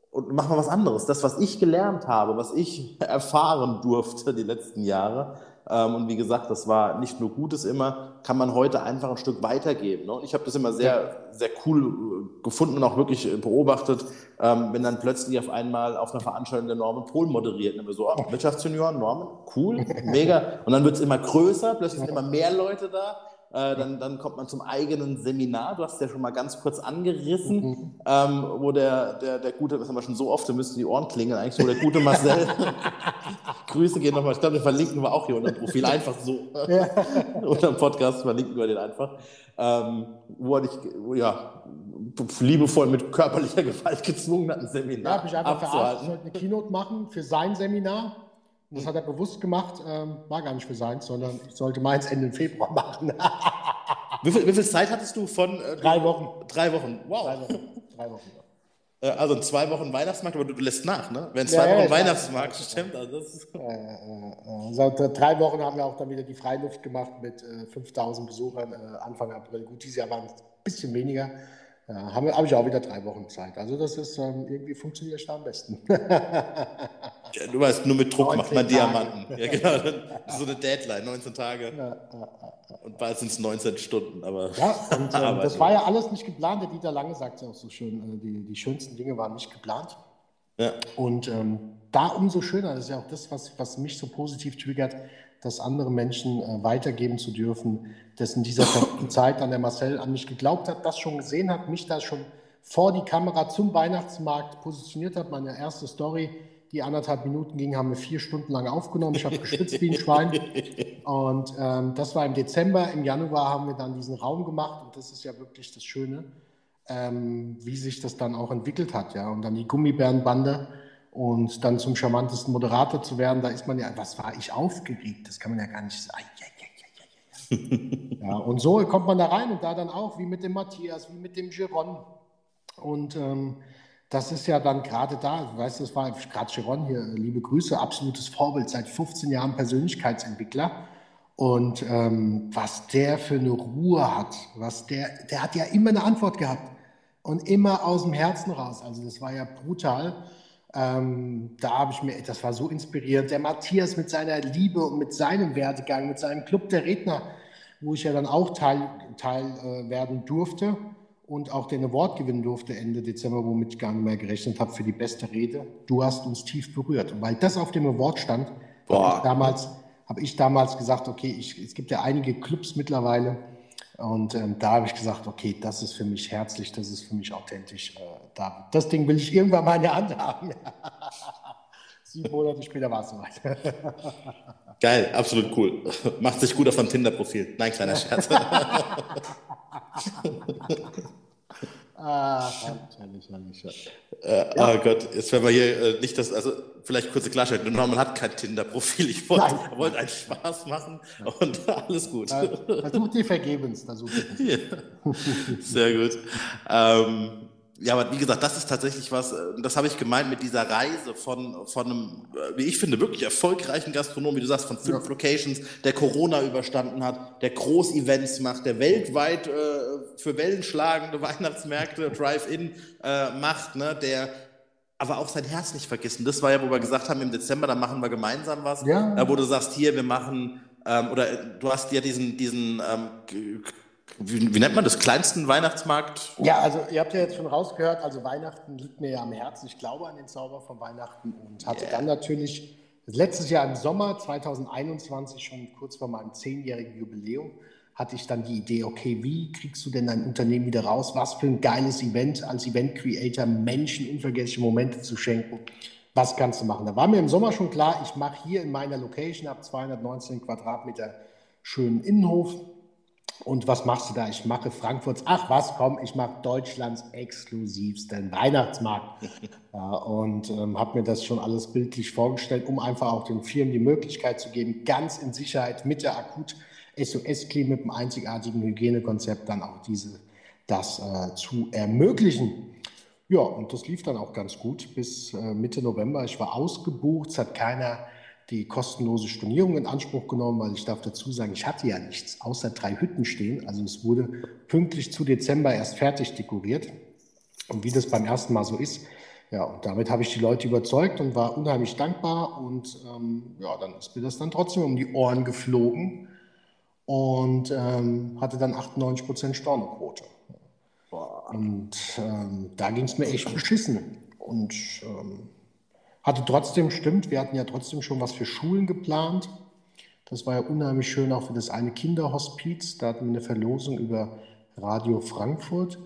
und mach mal was anderes. Das, was ich gelernt habe, was ich erfahren durfte die letzten Jahre, ähm, und wie gesagt, das war nicht nur Gutes immer, kann man heute einfach ein Stück weitergeben. Ne? Und ich habe das immer sehr, sehr cool äh, gefunden und auch wirklich äh, beobachtet, ähm, wenn dann plötzlich auf einmal auf einer Veranstaltung der Norman Pohl moderiert. Und wir so, oh, Wirtschaftsjunior, Norman, cool, mega. Und dann wird es immer größer, plötzlich sind immer mehr Leute da. Äh, dann, dann kommt man zum eigenen Seminar. Du hast es ja schon mal ganz kurz angerissen, ähm, wo der, der, der gute, das haben wir schon so oft, da müssten die Ohren klingeln, eigentlich so der gute Marcel. Grüße gehen nochmal. Ich glaube, den verlinken wir auch hier unter dem Profil. Einfach so. unter dem Podcast verlinken wir den einfach. Ähm, wo er dich, ja, liebevoll mit körperlicher Gewalt gezwungen hat, ein Ja, Seminar habe ich einfach verarscht, ich abzuhalten. sollte eine Keynote machen für sein Seminar. Das hat er bewusst gemacht, ähm, war gar nicht für seins, sondern ich sollte meins Ende Februar machen. Wie viel, wie viel Zeit hattest du von? Äh, Drei Wochen. Drei Wochen. Wow. Drei Wochen. Drei Wochen. Äh, Also in zwei Wochen Weihnachtsmarkt, aber du lässt nach, ne? Wenn Ja, zwei ja, Wochen ich Weihnachtsmarkt stimmt, also das ist. Äh, seit drei Wochen haben wir auch dann wieder die Freiluft gemacht mit äh, 5000 Besuchern Anfang April. Gut, dieses Jahr waren es ein bisschen weniger. Ja, habe hab ich auch wieder drei Wochen Zeit. Also das ist ähm, irgendwie funktioniert es da am besten. Ja, du weißt, nur mit Druck 19 macht man Tage. Diamanten. Ja, genau. So eine Deadline, 19 Tage. Und bald sind es 19 Stunden, aber. Ja, und ähm, das war ja alles nicht geplant. Der Dieter Lange sagt ja auch so schön, äh, die, die schönsten Dinge waren nicht geplant. Ja. Und ähm, da umso schöner, das ist ja auch das, was, was mich so positiv triggert, das andere Menschen äh, weitergeben zu dürfen, dass in dieser Zeit dann der Marcel an mich geglaubt hat, das schon gesehen hat, mich da schon vor die Kamera zum Weihnachtsmarkt positioniert hat. Meine erste Story, die anderthalb Minuten ging, haben wir vier Stunden lang aufgenommen. Ich habe geschwitzt wie ein Schwein. Und ähm, das war im Dezember. Im Januar haben wir dann diesen Raum gemacht. Und das ist ja wirklich das Schöne, ähm, wie sich das dann auch entwickelt hat. Ja? Und dann die Gummibärenbande und dann zum charmantesten Moderator zu werden, da ist man ja, was war ich aufgeregt? Das kann man ja gar nicht sagen. Ja, und so kommt man da rein und da dann auch, wie mit dem Matthias, wie mit dem Giron. Und ähm, das ist ja dann gerade da, du weißt, das war gerade Giron hier, liebe Grüße, absolutes Vorbild, seit 15 Jahren Persönlichkeitsentwickler. Und ähm, was der für eine Ruhe hat, was der, der hat ja immer eine Antwort gehabt und immer aus dem Herzen raus. Also das war ja brutal. Ähm, da habe ich mir, das war so inspirierend. Der Matthias mit seiner Liebe und mit seinem Werdegang, mit seinem Club der Redner, wo ich ja dann auch Teil, Teil äh, werden durfte und auch den Award gewinnen durfte Ende Dezember, womit ich gar nicht mehr gerechnet habe für die beste Rede. Du hast uns tief berührt. Und weil das auf dem Award stand, habe ich, damals, hab ich damals gesagt, okay, ich, es gibt ja einige Clubs mittlerweile, und ähm, da habe ich gesagt, okay, das ist für mich herzlich, das ist für mich authentisch. Äh, da, das Ding will ich irgendwann mal in der Hand haben. Sieben Monate später war es soweit. Geil, absolut cool. Macht sich gut auf dem Tinder-Profil. Nein, kleiner Scherz. Ah, herrlich, herrlich. Äh, ja. Oh Gott, jetzt werden wir hier äh, nicht das, also vielleicht kurze Klarstellung. Man hat kein Tinder-Profil. Ich wollte wollt einen Spaß machen und alles gut. Versuch dir vergebens. Versuch dir. Ja. Sehr gut. Ähm, ja, aber wie gesagt, das ist tatsächlich was, äh, das habe ich gemeint mit dieser Reise von, von einem, äh, wie ich finde, wirklich erfolgreichen Gastronom, wie du sagst, von fünf ja. Locations, der Corona überstanden hat, der Groß-Events macht, der weltweit äh, für wellenschlagende Weihnachtsmärkte, Drive-In äh, macht, ne, der aber auch sein Herz nicht vergessen. Das war ja, wo wir gesagt haben, im Dezember, da machen wir gemeinsam was, ja. äh, wo du sagst, hier, wir machen, ähm, oder du hast ja diesen, diesen ähm, wie, wie, nennt man das, kleinsten Weihnachtsmarkt? Ja, also ihr habt ja jetzt schon rausgehört, also Weihnachten liegt mir ja am Herzen. Ich glaube an den Zauber von Weihnachten und hatte yeah. dann natürlich letztes Jahr im Sommer 2021, schon kurz vor meinem zehnjährigen Jubiläum, hatte ich dann die Idee, okay, wie kriegst du denn dein Unternehmen wieder raus? Was für ein geiles Event als Event-Creator, Menschen unvergessliche Momente zu schenken. Was kannst du machen? Da war mir im Sommer schon klar, ich mache hier in meiner Location ab 219 Quadratmeter schönen Innenhof, und was machst du da? Ich mache Frankfurts, ach was, komm, ich mache Deutschlands exklusivsten Weihnachtsmarkt. ja, und ähm, habe mir das schon alles bildlich vorgestellt, um einfach auch den Firmen die Möglichkeit zu geben, ganz in Sicherheit mit der Akut SOS-Clean mit einem einzigartigen Hygienekonzept dann auch diese, das äh, zu ermöglichen. Ja, und das lief dann auch ganz gut bis äh, Mitte November. Ich war ausgebucht, es hat keiner die kostenlose Stornierung in Anspruch genommen, weil ich darf dazu sagen, ich hatte ja nichts außer drei Hütten stehen. Also es wurde pünktlich zu Dezember erst fertig dekoriert. Und wie das beim ersten Mal so ist, ja, und damit habe ich die Leute überzeugt und war unheimlich dankbar. Und ähm, ja, dann ist mir das dann trotzdem um die Ohren geflogen und ähm, hatte dann 98 Prozent Stornoquote. Und ähm, da ging es mir echt beschissen. Und ähm, hatte trotzdem, stimmt, wir hatten ja trotzdem schon was für Schulen geplant. Das war ja unheimlich schön auch für das eine Kinderhospiz. Da hatten wir eine Verlosung über Radio Frankfurt.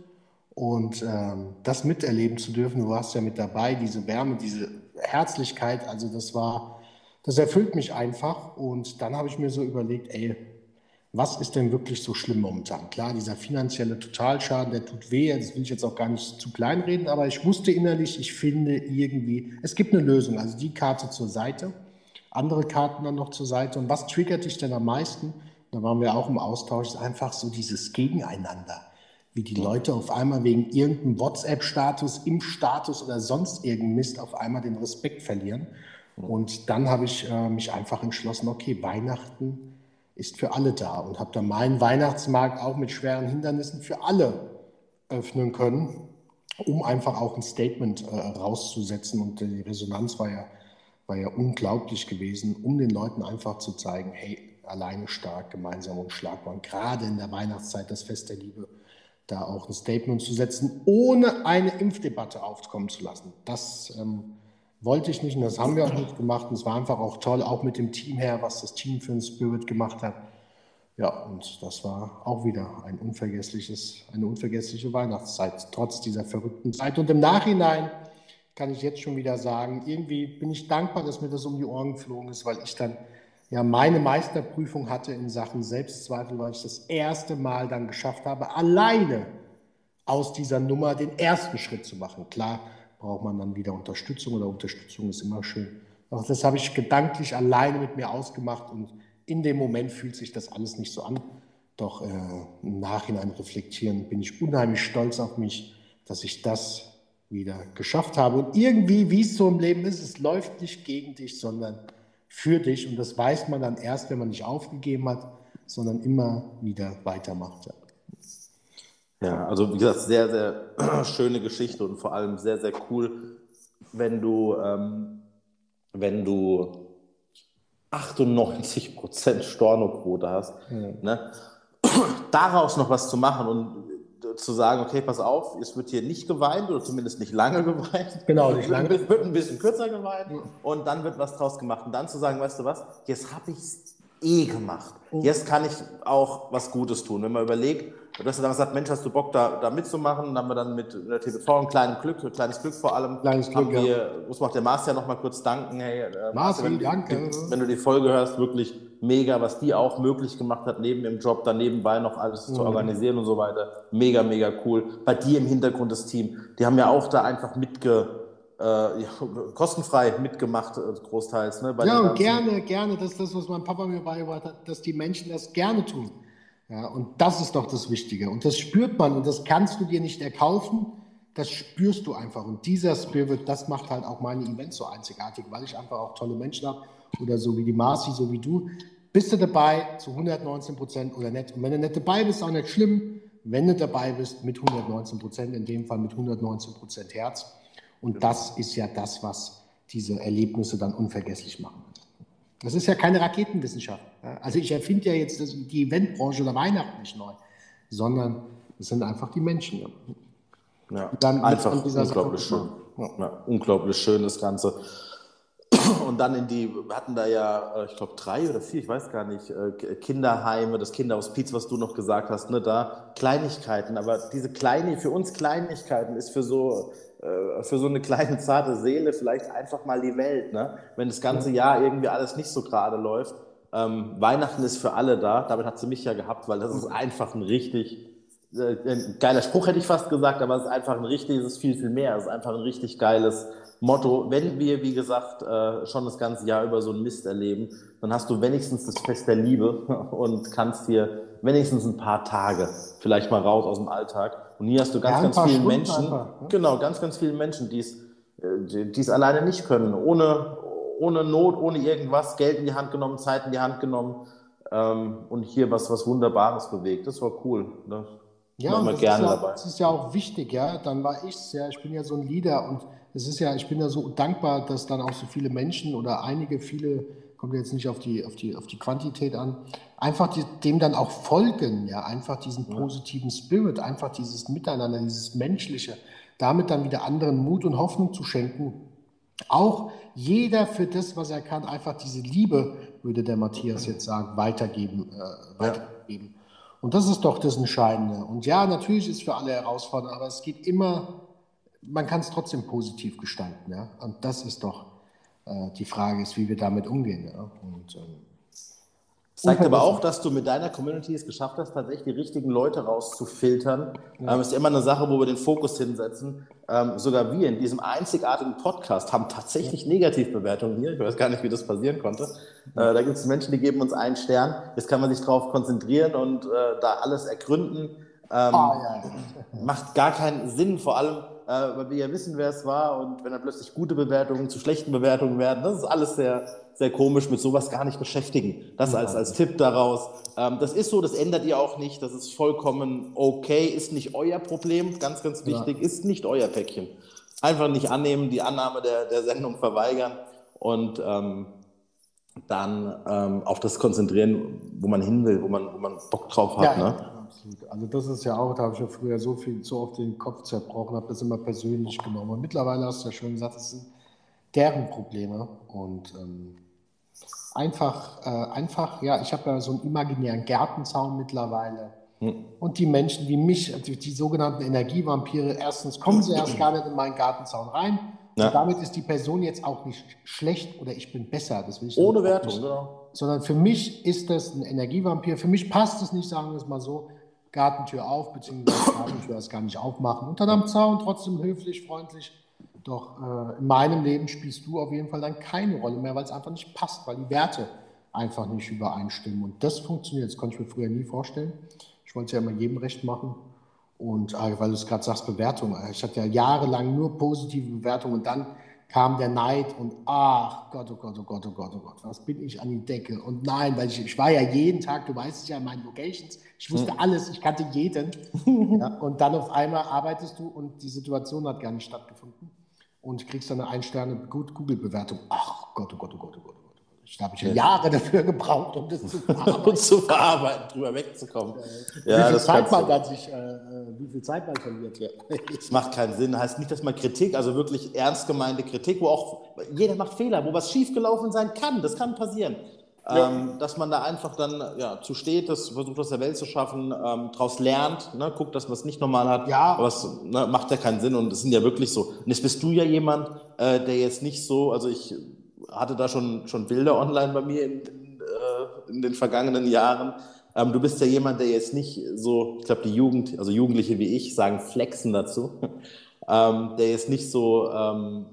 Und ähm, das miterleben zu dürfen, du warst ja mit dabei, diese Wärme, diese Herzlichkeit, also das war, das erfüllt mich einfach. Und dann habe ich mir so überlegt, ey, was ist denn wirklich so schlimm momentan? Klar, dieser finanzielle Totalschaden, der tut weh, das will ich jetzt auch gar nicht zu klein reden, aber ich wusste innerlich, ich finde irgendwie, es gibt eine Lösung. Also die Karte zur Seite, andere Karten dann noch zur Seite. Und was triggert dich denn am meisten? Da waren wir auch im Austausch, ist einfach so dieses Gegeneinander. Wie die Leute auf einmal wegen irgendeinem WhatsApp-Status, im Status oder sonst irgendeinem Mist auf einmal den Respekt verlieren. Und dann habe ich äh, mich einfach entschlossen, okay, Weihnachten ist für alle da und habe dann meinen Weihnachtsmarkt auch mit schweren Hindernissen für alle öffnen können, um einfach auch ein Statement äh, rauszusetzen. Und die Resonanz war ja, war ja unglaublich gewesen, um den Leuten einfach zu zeigen, hey, alleine stark, gemeinsam und schlagbar. Und gerade in der Weihnachtszeit, das Fest der Liebe, da auch ein Statement zu setzen, ohne eine Impfdebatte aufkommen zu lassen. Das ähm, wollte ich nicht und das haben wir auch nicht gemacht. Und es war einfach auch toll, auch mit dem Team her, was das Team für einen Spirit gemacht hat. Ja, und das war auch wieder ein unvergessliches, eine unvergessliche Weihnachtszeit, trotz dieser verrückten Zeit. Und im Nachhinein kann ich jetzt schon wieder sagen, irgendwie bin ich dankbar, dass mir das um die Ohren geflogen ist, weil ich dann ja meine Meisterprüfung hatte in Sachen Selbstzweifel, weil ich das erste Mal dann geschafft habe, alleine aus dieser Nummer den ersten Schritt zu machen. Klar braucht man dann wieder Unterstützung oder Unterstützung ist immer schön. Auch das habe ich gedanklich alleine mit mir ausgemacht und in dem Moment fühlt sich das alles nicht so an. Doch äh, im Nachhinein reflektieren bin ich unheimlich stolz auf mich, dass ich das wieder geschafft habe. Und irgendwie, wie es so im Leben ist, es läuft nicht gegen dich, sondern für dich. Und das weiß man dann erst, wenn man nicht aufgegeben hat, sondern immer wieder weitermacht. Ja, also wie gesagt, sehr, sehr schöne Geschichte und vor allem sehr, sehr cool, wenn du, ähm, wenn du 98% Stornoquote hast, mhm. ne? daraus noch was zu machen und zu sagen, okay, pass auf, es wird hier nicht geweint oder zumindest nicht lange geweint. Genau, nicht lange. Es wird ein bisschen kürzer geweint mhm. und dann wird was draus gemacht. Und dann zu sagen, weißt du was, jetzt habe ich es eh gemacht. Mhm. Jetzt kann ich auch was Gutes tun. Wenn man überlegt, du hast dann gesagt, Mensch, hast du Bock, da, da mitzumachen? Dann haben wir dann mit der TVV ein kleines Glück, ein kleines Glück vor allem. Kleines Glück, wir, ja. Muss man auch der Mars ja noch mal kurz danken. Hey, äh, Marci, wenn, danke. wenn du die Folge hörst, wirklich mega, was die auch möglich gemacht hat, neben dem Job, dann nebenbei noch alles mhm. zu organisieren und so weiter. Mega, mega cool. Bei dir im Hintergrund das Team, die haben ja auch da einfach mitge äh, ja, kostenfrei mitgemacht, äh, großteils. Ne, ja, und gerne, gerne, das ist das, was mein Papa mir beigebracht hat, dass die Menschen das gerne tun. Ja, und das ist doch das Wichtige. Und das spürt man und das kannst du dir nicht erkaufen, das spürst du einfach. Und dieser Spirit, das macht halt auch meine Events so einzigartig, weil ich einfach auch tolle Menschen habe oder so wie die Marci, so wie du. Bist du dabei zu 119 Prozent oder nicht? Und wenn du nicht dabei bist, auch nicht schlimm. Wenn du dabei bist, mit 119 Prozent, in dem Fall mit 119 Prozent Herz und das ist ja das, was diese Erlebnisse dann unvergesslich machen. Das ist ja keine Raketenwissenschaft. Also ich erfinde ja jetzt die Eventbranche oder Weihnachten nicht neu, sondern es sind einfach die Menschen. Ja, dann einfach unglaublich schön. Ja. Ja, unglaublich schön das Ganze. Und dann in die, wir hatten da ja, äh, ich glaube, drei oder vier, ich weiß gar nicht, äh, Kinderheime, das Kinderhospiz, was du noch gesagt hast, ne, da Kleinigkeiten. Aber diese kleine, für uns Kleinigkeiten ist für so äh, für so eine kleine zarte Seele vielleicht einfach mal die Welt. Ne? Wenn das ganze Jahr irgendwie alles nicht so gerade läuft. Ähm, Weihnachten ist für alle da. Damit hat sie mich ja gehabt, weil das ist einfach ein richtig äh, ein geiler Spruch, hätte ich fast gesagt, aber es ist einfach ein richtig, es ist viel, viel mehr. Es ist einfach ein richtig geiles Motto. Wenn wir, wie gesagt, äh, schon das ganze Jahr über so einen Mist erleben, dann hast du wenigstens das Fest der Liebe und kannst dir wenigstens ein paar Tage vielleicht mal raus aus dem Alltag und hier hast du ganz, ja, ganz viele Stunden Menschen, einfach, ne? genau, ganz, ganz viele Menschen, die es, äh, die es alleine nicht können, ohne, ohne Not, ohne irgendwas, Geld in die Hand genommen, Zeit in die Hand genommen ähm, und hier was, was Wunderbares bewegt. Das war cool. Ne? Ja, und das, gerne ist ja, dabei. das ist ja auch wichtig, ja. Dann war ich es ja, ich bin ja so ein Leader und es ist ja, ich bin ja so dankbar, dass dann auch so viele Menschen oder einige, viele kommt jetzt nicht auf die, auf die, auf die Quantität an, einfach die, dem dann auch folgen, ja, einfach diesen positiven Spirit, einfach dieses Miteinander, dieses Menschliche, damit dann wieder anderen Mut und Hoffnung zu schenken. Auch jeder für das, was er kann, einfach diese Liebe, würde der Matthias jetzt sagen, weitergeben. Äh, weitergeben. Ja. Und das ist doch das Entscheidende. Und ja, natürlich ist es für alle herausfordernd, aber es geht immer, man kann es trotzdem positiv gestalten. Ja? Und das ist doch die Frage ist, wie wir damit umgehen. Ja? Und, ähm, Zeigt aber auch, dass du mit deiner Community es geschafft hast, tatsächlich die richtigen Leute rauszufiltern. Ja. Ähm, ist immer eine Sache, wo wir den Fokus hinsetzen. Ähm, sogar wir in diesem einzigartigen Podcast haben tatsächlich Negativbewertungen hier. Ich weiß gar nicht, wie das passieren konnte. Äh, da gibt es Menschen, die geben uns einen Stern. Jetzt kann man sich darauf konzentrieren und äh, da alles ergründen. Ähm, oh, ja. Macht gar keinen Sinn, vor allem äh, weil wir ja wissen, wer es war und wenn dann plötzlich gute Bewertungen zu schlechten Bewertungen werden, das ist alles sehr, sehr komisch, mit sowas gar nicht beschäftigen. Das als, als Tipp daraus. Ähm, das ist so, das ändert ihr auch nicht, das ist vollkommen okay, ist nicht euer Problem, ganz, ganz wichtig, ja. ist nicht euer Päckchen. Einfach nicht annehmen, die Annahme der, der Sendung verweigern und ähm, dann ähm, auf das konzentrieren, wo man hin will, wo man, wo man Bock drauf hat. Ja, ne? Absolut. Also das ist ja auch, da habe ich ja früher so viel, so auf den Kopf zerbrochen, habe das immer persönlich genommen. Und mittlerweile hast du ja schon gesagt, das sind deren Probleme. Und ähm, einfach, äh, einfach, ja, ich habe ja so einen imaginären Gärtenzaun mittlerweile. Hm. Und die Menschen wie mich, die, die, sogenannten Energievampire, erstens kommen sie erst gar nicht in meinen Gartenzaun rein. Ja. Und damit ist die Person jetzt auch nicht schlecht oder ich bin besser. Das will ich Ohne Wertung, genau. Sondern für mich ist das ein Energievampir. Für mich passt es nicht, sagen wir es mal so, Gartentür auf, beziehungsweise Gartentür erst gar nicht aufmachen. Dann am Zaun trotzdem höflich, freundlich. Doch äh, in meinem Leben spielst du auf jeden Fall dann keine Rolle mehr, weil es einfach nicht passt, weil die Werte einfach nicht übereinstimmen. Und das funktioniert. Das konnte ich mir früher nie vorstellen. Ich wollte ja immer jedem recht machen. Und äh, weil du es gerade sagst, Bewertung. Ich hatte ja jahrelang nur positive Bewertungen und dann kam der Neid und ach Gott, oh Gott, oh Gott, oh Gott, oh Gott, was bin ich an die Decke? Und nein, weil ich, ich war ja jeden Tag, du weißt es ja in meinen Locations, ich wusste hm. alles, ich kannte jeden. ja, und dann auf einmal arbeitest du und die Situation hat gar nicht stattgefunden. Und kriegst dann eine Ein-Sterne-Google-Bewertung. Ach Gott, oh Gott, oh Gott, oh Gott. Ich habe ja Jahre dafür gebraucht, um das zu verarbeiten. und zu verarbeiten, drüber wegzukommen. Ja, wie, viel Zeit man dann sich, äh, äh, wie viel Zeit man verliert. Ja. Das macht keinen Sinn. Heißt nicht, dass man Kritik, also wirklich ernst gemeinte Kritik, wo auch jeder macht Fehler, wo was schiefgelaufen sein kann, das kann passieren. Ja. Ähm, dass man da einfach dann ja, zu steht, das versucht aus der Welt zu schaffen, ähm, daraus lernt, ne, guckt, dass man es nicht normal hat. Ja. Aber es ne, macht ja keinen Sinn und es sind ja wirklich so. Und jetzt bist du ja jemand, äh, der jetzt nicht so, also ich hatte da schon, schon Bilder online bei mir in, äh, in den vergangenen Jahren. Ähm, du bist ja jemand, der jetzt nicht so, ich glaube, die Jugend, also Jugendliche wie ich, sagen flexen dazu, ähm, der jetzt nicht so, ähm,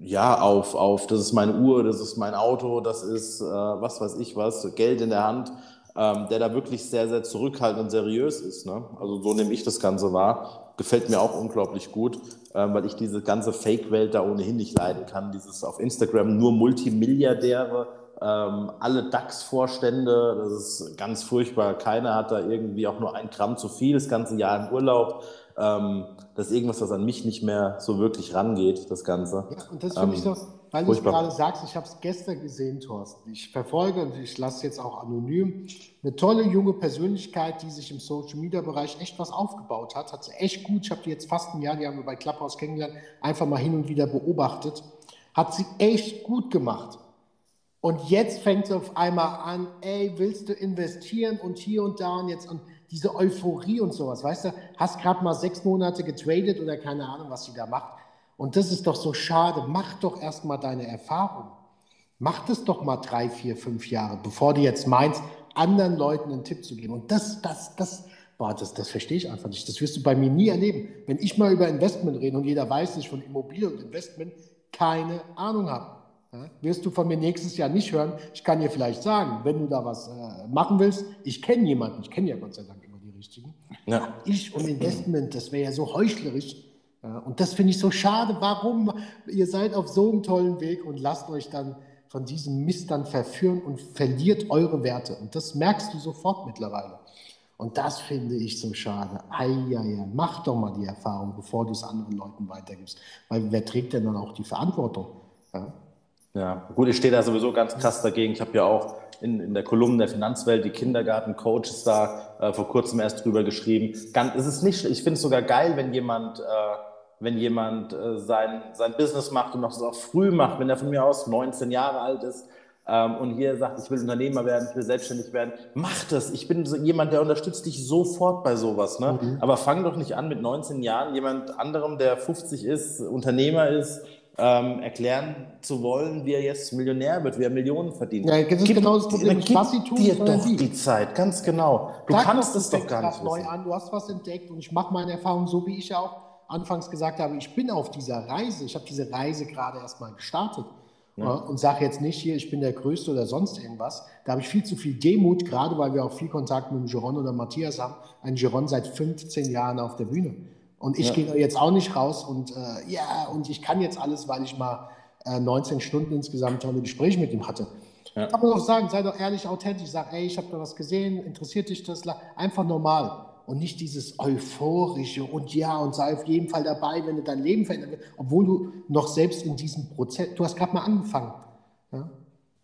ja, auf, auf, das ist meine Uhr, das ist mein Auto, das ist, äh, was weiß ich was, Geld in der Hand, ähm, der da wirklich sehr, sehr zurückhaltend und seriös ist. Ne? Also so nehme ich das Ganze wahr. Gefällt mir auch unglaublich gut, ähm, weil ich diese ganze Fake-Welt da ohnehin nicht leiden kann. Dieses auf Instagram nur Multimilliardäre, ähm, alle DAX-Vorstände, das ist ganz furchtbar. Keiner hat da irgendwie auch nur ein Gramm zu viel, das ganze Jahr im Urlaub. Ähm, das ist irgendwas, was an mich nicht mehr so wirklich rangeht, das Ganze. Ja, und das finde ich ähm, so, weil du es gerade sagst, ich habe es gestern gesehen, Thorsten. Ich verfolge und ich lasse jetzt auch anonym eine tolle junge Persönlichkeit, die sich im Social Media Bereich echt was aufgebaut hat. Hat sie echt gut. Ich habe die jetzt fast ein Jahr, die haben wir bei Clubhouse kennengelernt, einfach mal hin und wieder beobachtet. Hat sie echt gut gemacht. Und jetzt fängt sie auf einmal an, ey, willst du investieren und hier und da und jetzt und diese Euphorie und sowas, weißt du, hast gerade mal sechs Monate getradet oder keine Ahnung, was sie da macht und das ist doch so schade. Mach doch erst mal deine Erfahrung. Mach das doch mal drei, vier, fünf Jahre, bevor du jetzt meinst, anderen Leuten einen Tipp zu geben. Und das, das, das, boah, das, das verstehe ich einfach nicht. Das wirst du bei mir nie erleben. Wenn ich mal über Investment rede und jeder weiß, dass ich von Immobilien und Investment keine Ahnung habe, ja, wirst du von mir nächstes Jahr nicht hören. Ich kann dir vielleicht sagen, wenn du da was äh, machen willst, ich kenne jemanden, ich kenne ja Gott sei Dank immer die richtigen. Ja. Ich und Investment, das wäre ja so heuchlerisch. Ja, und das finde ich so schade. Warum? Ihr seid auf so einem tollen Weg und lasst euch dann von diesem Mist dann verführen und verliert eure Werte. Und das merkst du sofort mittlerweile. Und das finde ich so schade. Eieiei, mach doch mal die Erfahrung, bevor du es anderen Leuten weitergibst. Weil wer trägt denn dann auch die Verantwortung? Ja, ja. gut, ich stehe da sowieso ganz krass dagegen. Ich habe ja auch in, in der Kolumne der Finanzwelt die Kindergarten-Coaches da äh, vor kurzem erst drüber geschrieben. Ganz, es nicht, ich finde es sogar geil, wenn jemand äh, wenn jemand äh, sein, sein Business macht und noch so auch früh macht, wenn er von mir aus 19 Jahre alt ist ähm, und hier sagt, ich will Unternehmer werden, ich will selbstständig werden, mach das. Ich bin so jemand, der unterstützt dich sofort bei sowas. Ne? Mhm. Aber fang doch nicht an mit 19 Jahren jemand anderem, der 50 ist, Unternehmer ist, ähm, erklären zu wollen, wie er jetzt Millionär wird, wie er Millionen verdient. Ja, das ist gib, genau das Problem. Gib was sie tun, dir doch die. die Zeit, ganz genau. Du Sag kannst es doch gar nicht neu an. Du hast was entdeckt und ich mache meine Erfahrung so, wie ich auch anfangs gesagt habe, ich bin auf dieser Reise, ich habe diese Reise gerade erstmal gestartet ja. und sage jetzt nicht hier, ich bin der Größte oder sonst irgendwas. Da habe ich viel zu viel Demut, gerade weil wir auch viel Kontakt mit dem Giron oder Matthias haben. Ein Giron seit 15 Jahren auf der Bühne. Und ich ja. gehe jetzt auch nicht raus und äh, ja, und ich kann jetzt alles, weil ich mal äh, 19 Stunden insgesamt tolle Gespräche mit ihm hatte. Ja. Kann nur auch sagen, sei doch ehrlich, authentisch. Sag, ey, ich habe da was gesehen, interessiert dich das? Einfach normal und nicht dieses euphorische und ja und sei auf jeden Fall dabei, wenn du dein Leben verändern willst, obwohl du noch selbst in diesem Prozess, du hast gerade mal angefangen. Ja?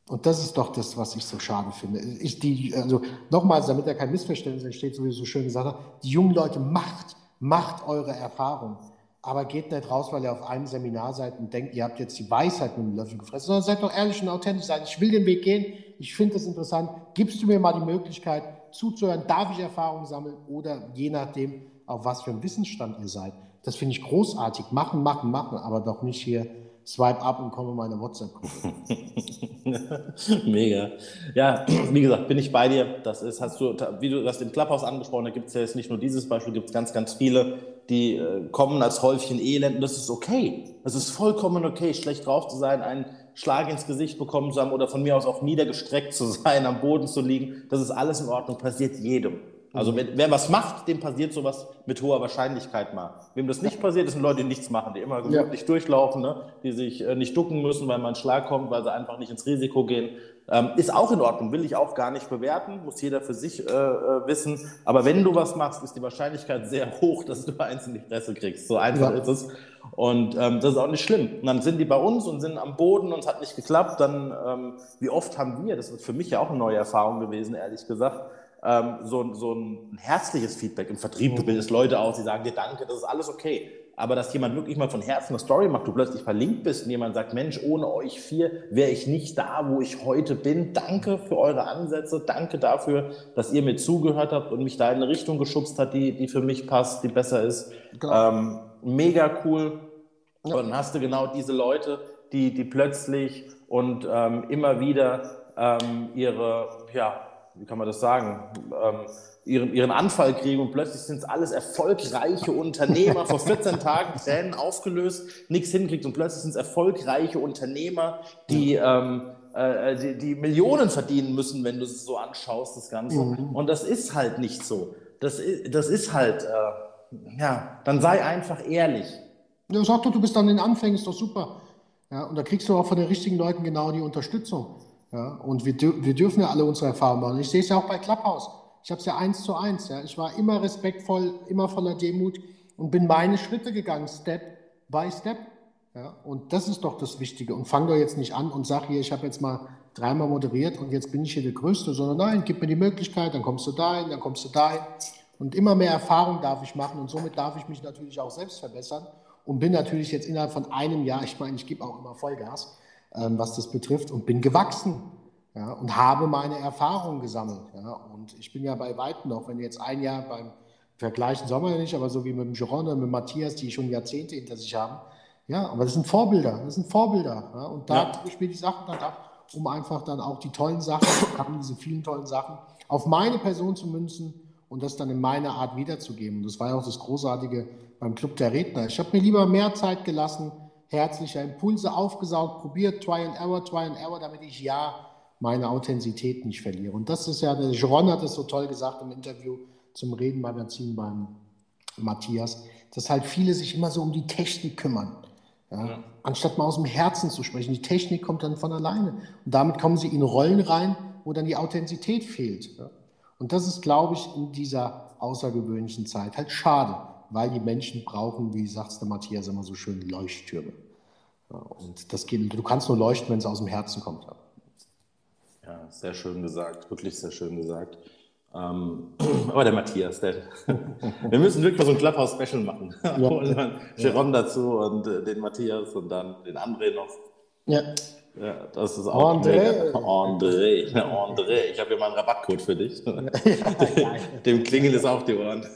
Und das ist doch das, was ich so schade finde. Ich, die, also nochmals, damit da kein Missverständnis entsteht, so wie du so schön gesagt hast, die jungen Leute macht, macht eure Erfahrung. Aber geht nicht raus, weil ihr auf einem Seminar seid und denkt, ihr habt jetzt die Weisheit mit dem Löffel gefressen, sondern seid doch ehrlich und authentisch. Seid, ich will den Weg gehen, ich finde das interessant. Gibst du mir mal die Möglichkeit zuzuhören? Darf ich Erfahrungen sammeln? Oder je nachdem, auf was für einem Wissensstand ihr seid. Das finde ich großartig. Machen, machen, machen, aber doch nicht hier swipe up und komme in meine WhatsApp-Gruppe. Mega. Ja, wie gesagt, bin ich bei dir. Das ist, hast du, wie du das im Clubhouse angesprochen, da gibt es ja jetzt nicht nur dieses Beispiel, gibt es ganz, ganz viele, die äh, kommen als Häufchen Elend und das ist okay. Es ist vollkommen okay, schlecht drauf zu sein, einen Schlag ins Gesicht bekommen zu haben oder von mir aus auch niedergestreckt zu sein, am Boden zu liegen. Das ist alles in Ordnung, passiert jedem. Also wenn, wer was macht, dem passiert sowas mit hoher Wahrscheinlichkeit mal. Wem das nicht passiert, das sind Leute, die nichts machen, die immer gemütlich ja. durchlaufen, ne? die sich äh, nicht ducken müssen, weil man einen Schlag kommt, weil sie einfach nicht ins Risiko gehen. Ähm, ist auch in Ordnung, will ich auch gar nicht bewerten, muss jeder für sich äh, äh, wissen. Aber wenn du was machst, ist die Wahrscheinlichkeit sehr hoch, dass du eins in die Fresse kriegst. So einfach ja. ist es. Und ähm, das ist auch nicht schlimm. Und dann sind die bei uns und sind am Boden und es hat nicht geklappt. Dann, ähm, wie oft haben wir, das ist für mich ja auch eine neue Erfahrung gewesen, ehrlich gesagt, ähm, so, so ein herzliches Feedback im Vertrieb. Du bildest Leute aus, die sagen dir Danke, das ist alles okay. Aber dass jemand wirklich mal von Herzen eine Story macht, du plötzlich verlinkt bist und jemand sagt, Mensch, ohne euch vier wäre ich nicht da, wo ich heute bin. Danke für eure Ansätze, danke dafür, dass ihr mir zugehört habt und mich da in eine Richtung geschubst hat, die, die für mich passt, die besser ist. Genau. Ähm, mega cool. Ja. Und dann hast du genau diese Leute, die, die plötzlich und ähm, immer wieder ähm, ihre, ja, wie kann man das sagen, ähm, ihren, ihren Anfall kriegen und plötzlich sind es alles erfolgreiche Unternehmer, vor 14 Tagen Tränen aufgelöst, nichts hinkriegt und plötzlich sind es erfolgreiche Unternehmer, die, ähm, äh, die, die, Millionen verdienen müssen, wenn du es so anschaust, das Ganze. Mhm. Und das ist halt nicht so. Das ist, das ist halt, äh, ja, dann sei einfach ehrlich. Ja, sag doch, du bist an den Anfängen, ist doch super. Ja, und da kriegst du auch von den richtigen Leuten genau die Unterstützung. Ja, und wir, wir dürfen ja alle unsere Erfahrungen machen. Ich sehe es ja auch bei Clubhouse. Ich habe es ja eins zu eins. Ja. Ich war immer respektvoll, immer voller Demut und bin meine Schritte gegangen, Step by Step. Ja. Und das ist doch das Wichtige. Und fang doch jetzt nicht an und sag hier, ich habe jetzt mal dreimal moderiert und jetzt bin ich hier der Größte, sondern nein, gib mir die Möglichkeit, dann kommst du dahin, dann kommst du dahin. Und immer mehr Erfahrung darf ich machen und somit darf ich mich natürlich auch selbst verbessern und bin natürlich jetzt innerhalb von einem Jahr, ich meine, ich gebe auch immer Vollgas, ähm, was das betrifft und bin gewachsen ja, und habe meine Erfahrungen gesammelt. Ja. Und ich bin ja bei Weitem noch, wenn jetzt ein Jahr beim vergleichen soll man ja nicht, aber so wie mit dem Gironde, mit Matthias, die schon Jahrzehnte hinter sich haben. Ja, aber das sind Vorbilder, das sind Vorbilder. Ja, und da ja. tue ich mir die Sachen dann ab, um einfach dann auch die tollen Sachen, diese vielen tollen Sachen, auf meine Person zu münzen und das dann in meiner Art wiederzugeben. Und das war ja auch das Großartige beim Club der Redner. Ich habe mir lieber mehr Zeit gelassen, herzlicher Impulse aufgesaugt, probiert, Try and Error, Try and Error, damit ich ja meine Authentizität nicht verliere. Und das ist ja, Jeron hat es so toll gesagt im Interview zum Redenmagazin beim Matthias, dass halt viele sich immer so um die Technik kümmern. Ja? Ja. Anstatt mal aus dem Herzen zu sprechen. Die Technik kommt dann von alleine. Und damit kommen sie in Rollen rein, wo dann die Authentizität fehlt. Ja? Und das ist, glaube ich, in dieser außergewöhnlichen Zeit halt schade weil die Menschen brauchen, wie sagt der Matthias immer so schön, Leuchttürme. Und das geht, du kannst nur leuchten, wenn es aus dem Herzen kommt. Ja. ja, sehr schön gesagt, wirklich sehr schön gesagt. Ähm, aber der Matthias, der, wir müssen wirklich mal so ein Clubhouse-Special machen. Ja. Holen dann Jerome dazu und äh, den Matthias und dann den André noch. Ja. Ja, das ist auch André. André. André. Ich habe hier mal einen Rabattcode für dich. Ja, Dem klingelt es auf die Ohren.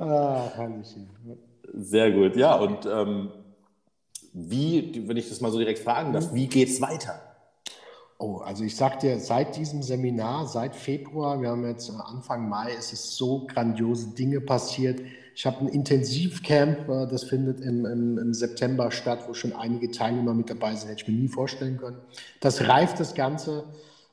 ah, Sehr gut. Ja, und ähm, wie, wenn ich das mal so direkt fragen darf, wie geht es weiter? Oh, also ich sag dir, seit diesem Seminar, seit Februar, wir haben jetzt Anfang Mai, ist es so grandiose Dinge passiert ich habe ein Intensivcamp, äh, das findet im, im, im, September statt, wo schon einige Teilnehmer mit dabei sind, hätte ich mir nie vorstellen können. Das reift das Ganze.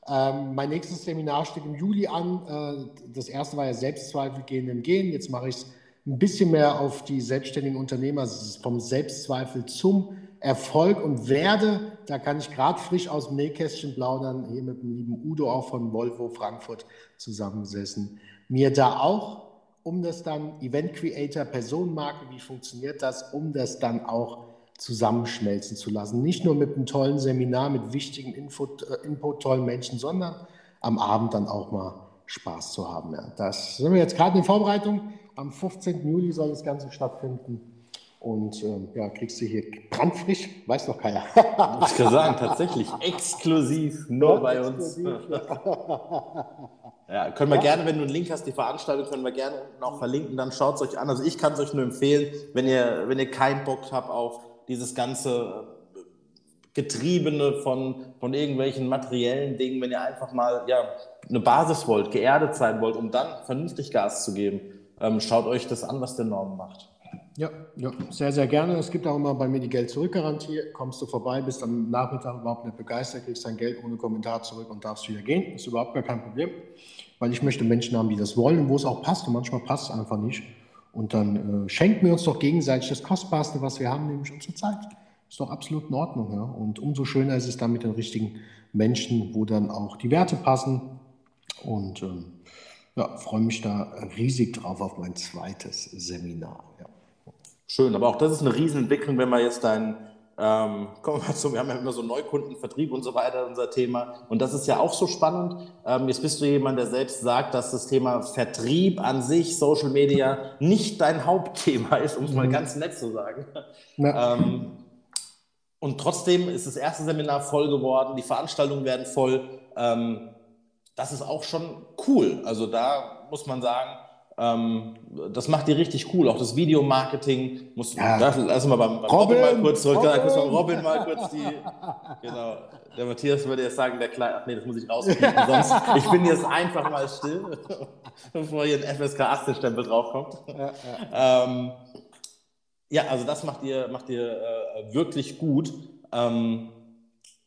Ähm, mein nächstes Seminar steht im Juli an. Äh, das erste war ja Selbstzweifel gehen im Gehen. Jetzt mache ich es ein bisschen mehr auf die selbstständigen Unternehmer. Ist vom Selbstzweifel zum Erfolg und werde, da kann ich gerade frisch aus dem Nähkästchen plaudern, hier mit dem lieben Udo auch von Volvo Frankfurt zusammengesessen, mir da auch um das dann Event Creator, Personenmarke, wie funktioniert das, um das dann auch zusammenschmelzen zu lassen. Nicht nur mit einem tollen Seminar, mit wichtigen Input, äh, Input tollen Menschen, sondern am Abend dann auch mal Spaß zu haben. Ja. Das sind wir jetzt gerade in Vorbereitung. Am 15. Juli soll das Ganze stattfinden. Und ähm, ja, kriegst du hier brandfrisch, weiß noch keiner. ich kann sagen, tatsächlich exklusiv, nur ja, bei exklusiv, uns. Ja. ja. können wir ja. gerne, wenn du einen Link hast, die Veranstaltung können wir gerne unten auch verlinken, dann schaut es euch an. Also ich kann es euch nur empfehlen, wenn ihr, wenn ihr keinen Bock habt auf dieses ganze Getriebene von, von irgendwelchen materiellen Dingen, wenn ihr einfach mal ja, eine Basis wollt, geerdet sein wollt, um dann vernünftig Gas zu geben, ähm, schaut euch das an, was der Norm macht. Ja, ja, sehr, sehr gerne. Es gibt auch immer bei mir die Geld-Zurück-Garantie. Kommst du vorbei, bist am Nachmittag überhaupt nicht begeistert, kriegst dein Geld ohne Kommentar zurück und darfst wieder gehen. Ist überhaupt gar kein Problem, weil ich möchte Menschen haben, die das wollen und wo es auch passt. Und manchmal passt es einfach nicht. Und dann äh, schenken wir uns doch gegenseitig das Kostbarste, was wir haben, nämlich unsere Zeit. Ist doch absolut in Ordnung. Ja? Und umso schöner ist es dann mit den richtigen Menschen, wo dann auch die Werte passen. Und ähm, ja, freue mich da riesig drauf auf mein zweites Seminar. Ja. Schön, aber auch das ist eine Riesenentwicklung, wenn man jetzt dein, ähm, kommen wir mal zu, wir haben ja immer so Neukundenvertrieb und so weiter, unser Thema. Und das ist ja auch so spannend. Ähm, jetzt bist du jemand, der selbst sagt, dass das Thema Vertrieb an sich, Social Media, nicht dein Hauptthema ist, um es mal mhm. ganz nett zu sagen. Ja. Ähm, und trotzdem ist das erste Seminar voll geworden, die Veranstaltungen werden voll. Ähm, das ist auch schon cool. Also da muss man sagen, ähm, das macht die richtig cool. Auch das Videomarketing muss. Ja. Da, lass mal beim, beim Robin, Robin, mal kurz zurück. Robin. beim Robin mal kurz die. Genau. Der Matthias würde jetzt sagen, der Kleine. Ach nee, das muss ich rauskriegen. Sonst, ich bin jetzt einfach mal still, bevor hier ein FSK 18 Stempel draufkommt. Ja, ja. Ähm, ja, also das macht ihr, macht ihr äh, wirklich gut. Ähm,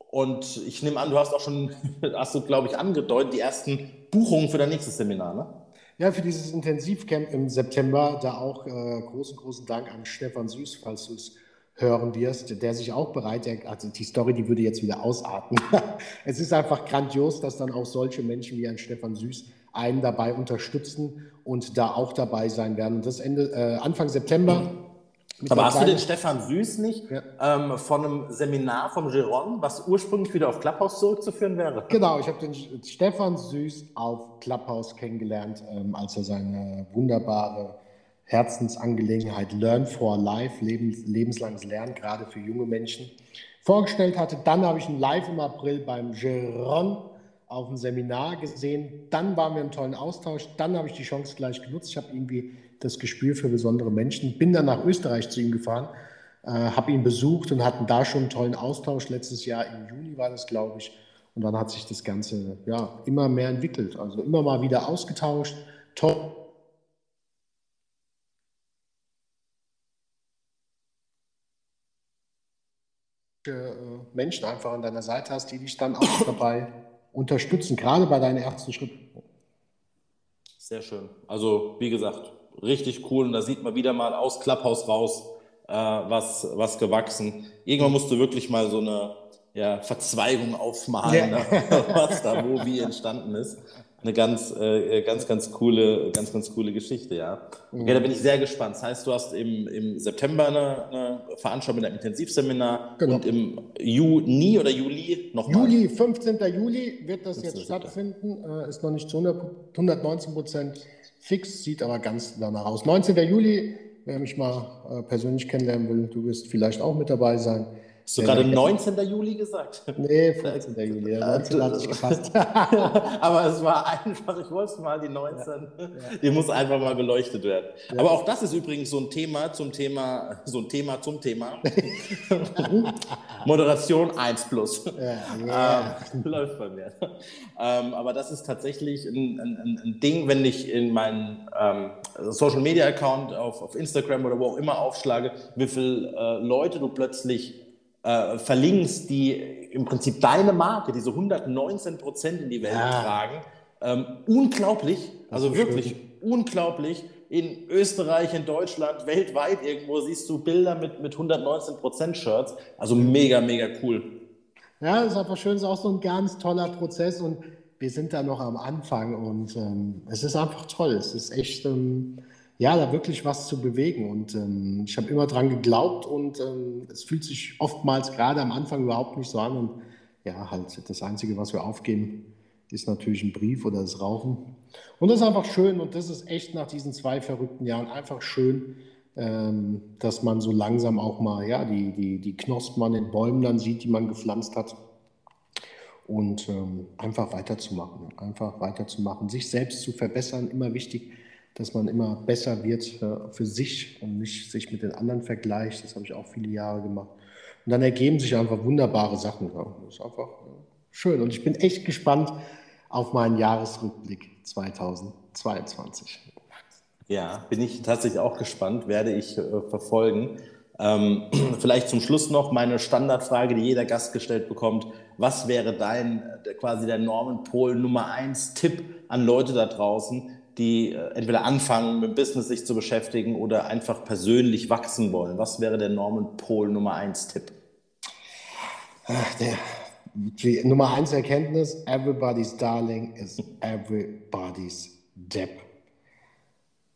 und ich nehme an, du hast auch schon, hast du, glaube ich, angedeutet, die ersten Buchungen für dein nächstes Seminar, ne? Ja, für dieses Intensivcamp im September, da auch äh, großen, großen Dank an Stefan Süß, falls du es hören wirst, der sich auch bereit, der, also die Story, die würde jetzt wieder ausarten. es ist einfach grandios, dass dann auch solche Menschen wie ein Stefan Süß einen dabei unterstützen und da auch dabei sein werden. Und das Ende, äh, Anfang September aber hast du den Stefan Süß nicht ja. ähm, von einem Seminar vom Giron, was ursprünglich wieder auf Clubhouse zurückzuführen wäre? Genau, ich habe den Stefan Süß auf Clubhouse kennengelernt, ähm, als er seine wunderbare Herzensangelegenheit Learn for Life, lebens, lebenslanges Lernen, gerade für junge Menschen, vorgestellt hatte. Dann habe ich ihn live im April beim Giron auf dem Seminar gesehen. Dann waren wir im tollen Austausch. Dann habe ich die Chance gleich genutzt. Ich habe irgendwie das Gespür für besondere Menschen. Bin dann nach Österreich zu ihm gefahren, äh, habe ihn besucht und hatten da schon einen tollen Austausch. Letztes Jahr im Juni war das, glaube ich. Und dann hat sich das Ganze ja immer mehr entwickelt. Also immer mal wieder ausgetauscht. Toll. Äh, Menschen einfach an deiner Seite hast, die dich dann auch dabei unterstützen, gerade bei deinen ersten Schritten. Sehr schön. Also, wie gesagt, richtig cool. Und da sieht man wieder mal aus Clubhouse raus, äh, was, was gewachsen. Irgendwann musst du wirklich mal so eine ja, Verzweigung aufmalen, ja. ne? was da wo wie entstanden ist. Eine ganz, äh, ganz, ganz coole, ganz, ganz coole Geschichte, ja. Okay, da bin ich sehr gespannt. Das heißt, du hast im, im September eine, eine Veranstaltung mit einem Intensivseminar genau. und im Juni oder Juli nochmal? Juli, 15. Juli wird das jetzt stattfinden. Äh, ist noch nicht zu 100, 119 Prozent fix, sieht aber ganz danach aus. 19. Juli, wer mich mal äh, persönlich kennenlernen will, du wirst vielleicht auch mit dabei sein. Hast du gerade 19. Juli gesagt? Nee, 15. Juli. Ja, 19 hat sich gefasst. Aber es war einfach, ich wollte mal die 19. Ja. Die muss einfach mal beleuchtet werden. Ja. Aber auch das ist übrigens so ein Thema zum Thema, so ein Thema zum Thema. Moderation 1 plus. Ja, ähm, läuft bei mir. Ähm, aber das ist tatsächlich ein, ein, ein, Ding, wenn ich in meinen ähm, Social Media Account auf, auf Instagram oder wo auch immer aufschlage, wie viele äh, Leute du plötzlich äh, verlinkst, die im Prinzip deine Marke, diese 119 Prozent in die Welt ja. tragen. Ähm, unglaublich, also wirklich schön. unglaublich. In Österreich, in Deutschland, weltweit irgendwo siehst du Bilder mit, mit 119 Prozent Shirts. Also mega, mega cool. Ja, ist einfach schön, ist auch so ein ganz toller Prozess und wir sind da noch am Anfang und ähm, es ist einfach toll. Es ist echt, ähm, ja, da wirklich was zu bewegen. Und ähm, ich habe immer dran geglaubt und ähm, es fühlt sich oftmals gerade am Anfang überhaupt nicht so an. Und ja, halt das Einzige, was wir aufgeben, ist natürlich ein Brief oder das Rauchen. Und das ist einfach schön und das ist echt nach diesen zwei verrückten Jahren einfach schön, ähm, dass man so langsam auch mal ja, die, die, die Knospen an den Bäumen dann sieht, die man gepflanzt hat. Und ähm, einfach weiterzumachen, einfach weiterzumachen, sich selbst zu verbessern, immer wichtig, dass man immer besser wird äh, für sich und nicht sich mit den anderen vergleicht. Das habe ich auch viele Jahre gemacht. Und dann ergeben sich einfach wunderbare Sachen. Ja. Das ist einfach äh, schön. Und ich bin echt gespannt auf meinen Jahresrückblick 2022. Ja, bin ich tatsächlich auch gespannt, werde ich äh, verfolgen. Ähm, vielleicht zum Schluss noch meine Standardfrage, die jeder Gast gestellt bekommt. Was wäre dein, quasi der Normenpol Nummer eins Tipp an Leute da draußen, die äh, entweder anfangen, mit Business sich zu beschäftigen oder einfach persönlich wachsen wollen? Was wäre der Normenpol Nummer eins Tipp? Der, die Nummer eins Erkenntnis, everybody's darling is everybody's Depp.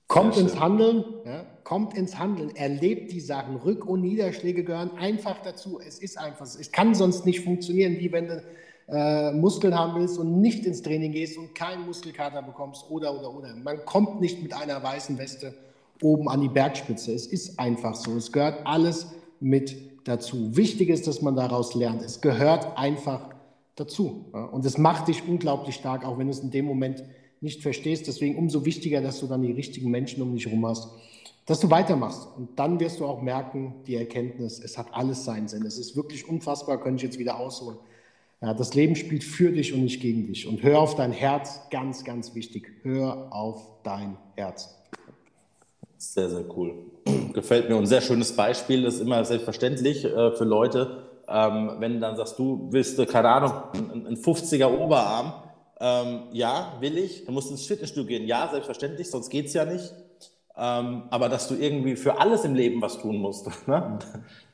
Kommt ins Handeln, ja, kommt ins Handeln, erlebt die Sachen. Rück- und Niederschläge gehören einfach dazu. Es ist einfach, es kann sonst nicht funktionieren, wie wenn du äh, Muskeln haben willst und nicht ins Training gehst und keinen Muskelkater bekommst oder, oder, oder. Man kommt nicht mit einer weißen Weste oben an die Bergspitze. Es ist einfach so. Es gehört alles mit dazu. Wichtig ist, dass man daraus lernt. Es gehört einfach dazu. Und es macht dich unglaublich stark, auch wenn du es in dem Moment nicht verstehst. Deswegen umso wichtiger, dass du dann die richtigen Menschen um dich herum hast, dass du weitermachst. Und dann wirst du auch merken, die Erkenntnis, es hat alles seinen Sinn. Es ist wirklich unfassbar, könnte ich jetzt wieder ausholen. Ja, das Leben spielt für dich und nicht gegen dich. Und hör auf dein Herz, ganz, ganz wichtig. Hör auf dein Herz. Sehr, sehr cool. Gefällt mir und ein sehr schönes Beispiel. Das ist immer selbstverständlich äh, für Leute, ähm, wenn dann sagst du, willst du, keine Ahnung, ein 50er Oberarm, ähm, ja, will ich. Du musst ins Fitnessstudio gehen. Ja, selbstverständlich, sonst geht es ja nicht. Ähm, aber dass du irgendwie für alles im Leben was tun musst, ne?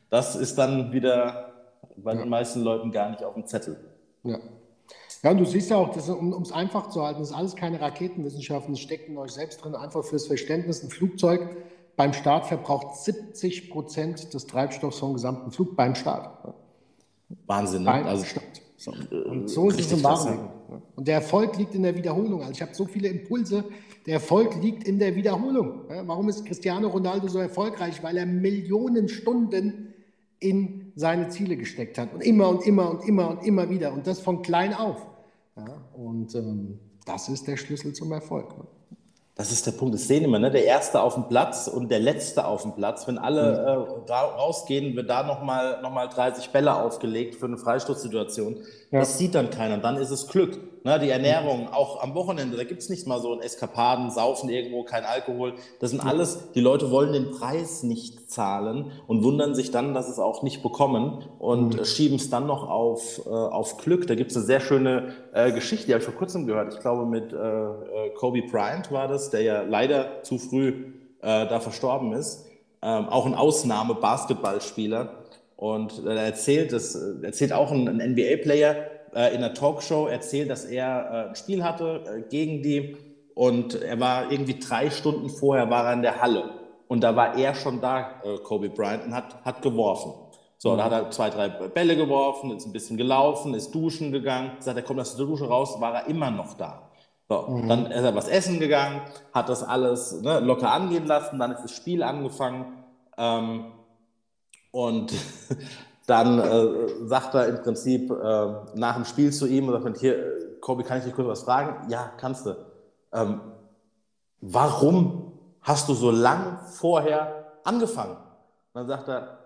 das ist dann wieder bei ja. den meisten Leuten gar nicht auf dem Zettel. Ja. Ja, und du siehst ja auch, das, um es einfach zu halten, das ist alles keine Raketenwissenschaften, das steckt in euch selbst drin, einfach fürs Verständnis. Ein Flugzeug beim Start verbraucht 70 Prozent des Treibstoffs vom gesamten Flug beim Start. Wahnsinn, ne? Beim also, Start. So. Und so ist es im wahren Und der Erfolg liegt in der Wiederholung. Also ich habe so viele Impulse. Der Erfolg liegt in der Wiederholung. Warum ist Cristiano Ronaldo so erfolgreich? Weil er Millionen Stunden in seine Ziele gesteckt hat. Und immer und immer und immer und immer wieder. Und das von klein auf. Ja, und ähm, das ist der Schlüssel zum Erfolg. Ne? Das ist der Punkt, das sehen immer, ne? der Erste auf dem Platz und der Letzte auf dem Platz. Wenn alle mhm. äh, rausgehen, wird da nochmal noch mal 30 Bälle aufgelegt für eine Freistoßsituation. Ja. Das sieht dann keiner. Dann ist es Glück. Ne? Die Ernährung, auch am Wochenende, da gibt es nicht mal so ein Eskapaden, Saufen irgendwo, kein Alkohol. Das sind alles, die Leute wollen den Preis nicht zahlen und wundern sich dann, dass es auch nicht bekommen und mhm. schieben es dann noch auf, äh, auf Glück. Da gibt es eine sehr schöne äh, Geschichte, die habe ich vor kurzem gehört. Ich glaube, mit äh, äh Kobe Bryant war das, der ja leider zu früh äh, da verstorben ist. Ähm, auch ein Ausnahme-Basketballspieler und er erzählt, das erzählt auch ein, ein NBA-Player äh, in einer Talkshow, erzählt, dass er äh, ein Spiel hatte äh, gegen die und er war irgendwie drei Stunden vorher war er in der Halle und da war er schon da, äh, Kobe Bryant, und hat, hat geworfen. So, mhm. da hat er zwei, drei Bälle geworfen, ist ein bisschen gelaufen, ist duschen gegangen. Sagt er, kommt aus der Dusche raus, war er immer noch da. So, mhm. dann ist er was essen gegangen, hat das alles ne, locker angehen lassen, dann ist das Spiel angefangen. Ähm, und dann äh, sagt er im Prinzip äh, nach dem Spiel zu ihm und sagt, hier, Kobi, kann ich dich kurz was fragen? Ja, kannst du. Ähm, warum hast du so lang vorher angefangen? Und dann sagt er,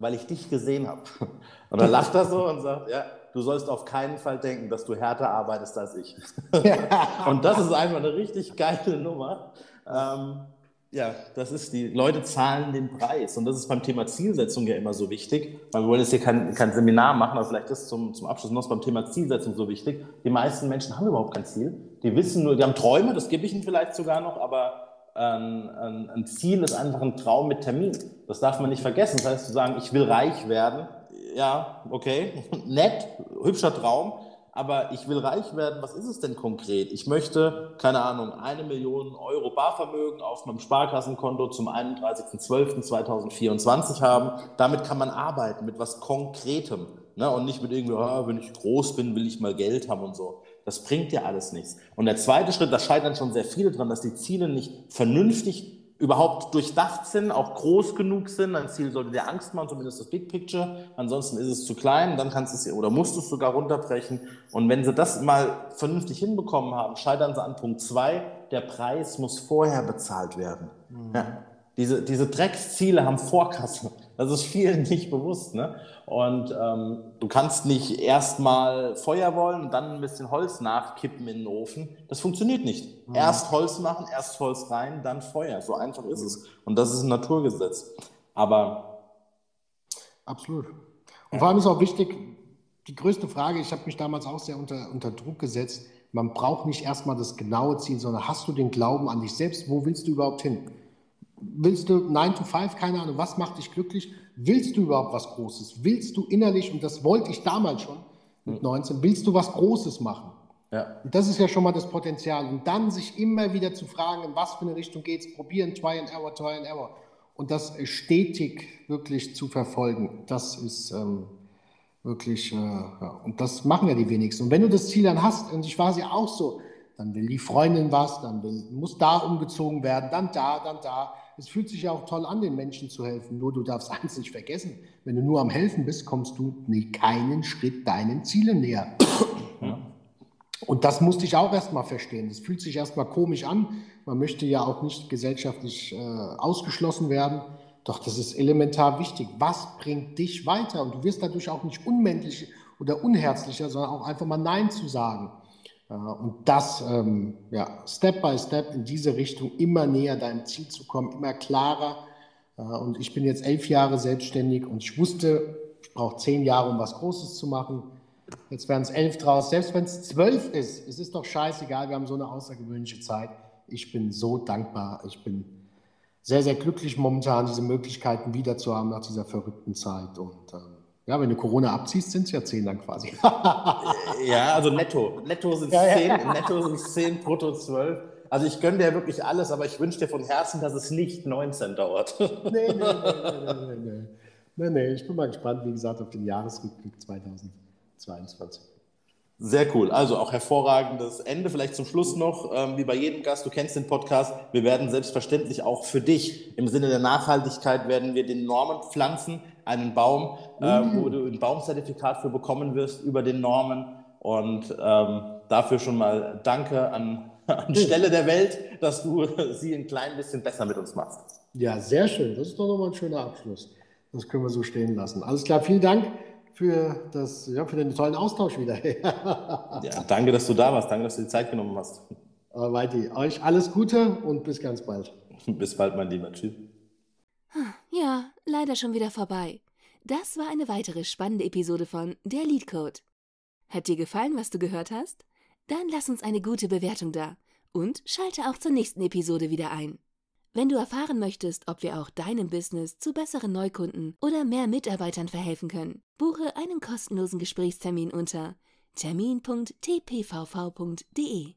weil ich dich gesehen habe. Und dann lacht er so und sagt, ja, du sollst auf keinen Fall denken, dass du härter arbeitest als ich. und das ist einfach eine richtig geile Nummer. Ähm, ja, das ist die Leute zahlen den Preis und das ist beim Thema Zielsetzung ja immer so wichtig. Weil wir wollen jetzt hier kein, kein Seminar machen, aber vielleicht ist zum, zum Abschluss noch beim Thema Zielsetzung so wichtig. Die meisten Menschen haben überhaupt kein Ziel. Die wissen nur, die haben Träume, das gebe ich ihnen vielleicht sogar noch, aber ein, ein, ein Ziel ist einfach ein Traum mit Termin. Das darf man nicht vergessen. Das heißt, zu sagen, ich will reich werden, ja, okay, nett, hübscher Traum, aber ich will reich werden. Was ist es denn konkret? Ich möchte, keine Ahnung, eine Million Euro Barvermögen auf meinem Sparkassenkonto zum 31.12.2024 haben. Damit kann man arbeiten, mit was Konkretem. Ne? Und nicht mit irgendwie, oh, wenn ich groß bin, will ich mal Geld haben und so. Das bringt dir alles nichts. Und der zweite Schritt, da scheitern schon sehr viele dran, dass die Ziele nicht vernünftig überhaupt durchdacht sind, auch groß genug sind. Ein Ziel sollte dir Angst machen, zumindest das Big Picture. Ansonsten ist es zu klein, dann kannst du es oder musst du es sogar runterbrechen. Und wenn sie das mal vernünftig hinbekommen haben, scheitern sie an Punkt zwei. Der Preis muss vorher bezahlt werden. Mhm. Ja. Diese, diese Drecksziele haben Vorkasse. Das ist vielen nicht bewusst. Ne? Und ähm, du kannst nicht erstmal Feuer wollen und dann ein bisschen Holz nachkippen in den Ofen. Das funktioniert nicht. Mhm. Erst Holz machen, erst Holz rein, dann Feuer. So einfach ist mhm. es. Und das ist ein Naturgesetz. Aber. Absolut. Und vor allem ist auch wichtig, die größte Frage, ich habe mich damals auch sehr unter, unter Druck gesetzt. Man braucht nicht erstmal das genaue Ziel, sondern hast du den Glauben an dich selbst? Wo willst du überhaupt hin? Willst du 9 to 5, keine Ahnung, was macht dich glücklich? Willst du überhaupt was Großes? Willst du innerlich, und das wollte ich damals schon mit 19, hm. willst du was Großes machen? Ja. Und das ist ja schon mal das Potenzial. Und dann sich immer wieder zu fragen, in was für eine Richtung geht es, probieren, try and error, try and error. Und das stetig wirklich zu verfolgen, das ist ähm, wirklich, äh, ja. und das machen ja die wenigsten. Und wenn du das Ziel dann hast, und ich war es ja auch so, dann will die Freundin was, dann will, muss da umgezogen werden, dann da, dann da. Es fühlt sich ja auch toll an, den Menschen zu helfen. Nur du darfst eins nicht vergessen. Wenn du nur am Helfen bist, kommst du nie keinen Schritt deinen Zielen näher. Ja. Und das musste ich auch erstmal verstehen. Das fühlt sich erstmal komisch an. Man möchte ja auch nicht gesellschaftlich äh, ausgeschlossen werden. Doch das ist elementar wichtig. Was bringt dich weiter? Und du wirst dadurch auch nicht unmännlich oder unherzlicher, sondern auch einfach mal Nein zu sagen. Äh, und das, ähm, ja, Step by Step in diese Richtung immer näher deinem Ziel zu kommen, immer klarer. Äh, und ich bin jetzt elf Jahre selbstständig und ich wusste, ich brauche zehn Jahre, um was Großes zu machen. Jetzt werden es elf draus. Selbst wenn es zwölf ist, es ist doch scheißegal. Wir haben so eine außergewöhnliche Zeit. Ich bin so dankbar. Ich bin sehr, sehr glücklich momentan, diese Möglichkeiten wieder zu haben nach dieser verrückten Zeit. Und ähm, ja, wenn du Corona abziehst, sind es ja 10 dann quasi. ja, also netto. Netto sind es ja, 10, ja. netto sind 10, brutto 12. Also ich gönne dir wirklich alles, aber ich wünsche dir von Herzen, dass es nicht 19 dauert. nee, nee, nee, nee, nee, nee. Nee, nee, ich bin mal gespannt, wie gesagt, auf den Jahresrückblick 2022. Sehr cool. Also auch hervorragendes Ende. Vielleicht zum Schluss noch, ähm, wie bei jedem Gast, du kennst den Podcast. Wir werden selbstverständlich auch für dich im Sinne der Nachhaltigkeit werden wir den Normen pflanzen, einen Baum, äh, mhm. wo du ein Baumzertifikat für bekommen wirst über den Normen. Und ähm, dafür schon mal Danke an, an Stelle der Welt, dass du sie ein klein bisschen besser mit uns machst. Ja, sehr schön. Das ist doch nochmal ein schöner Abschluss. Das können wir so stehen lassen. Alles klar, vielen Dank für, das, ja, für den tollen Austausch wieder. ja, danke, dass du da warst. Danke, dass du die Zeit genommen hast. Weiti, euch alles Gute und bis ganz bald. Bis bald, mein Lieber. Tschüss. Ja, leider schon wieder vorbei. Das war eine weitere spannende Episode von Der Leadcode. Hat dir gefallen, was du gehört hast? Dann lass uns eine gute Bewertung da und schalte auch zur nächsten Episode wieder ein. Wenn du erfahren möchtest, ob wir auch deinem Business zu besseren Neukunden oder mehr Mitarbeitern verhelfen können, buche einen kostenlosen Gesprächstermin unter termin.tpvv.de.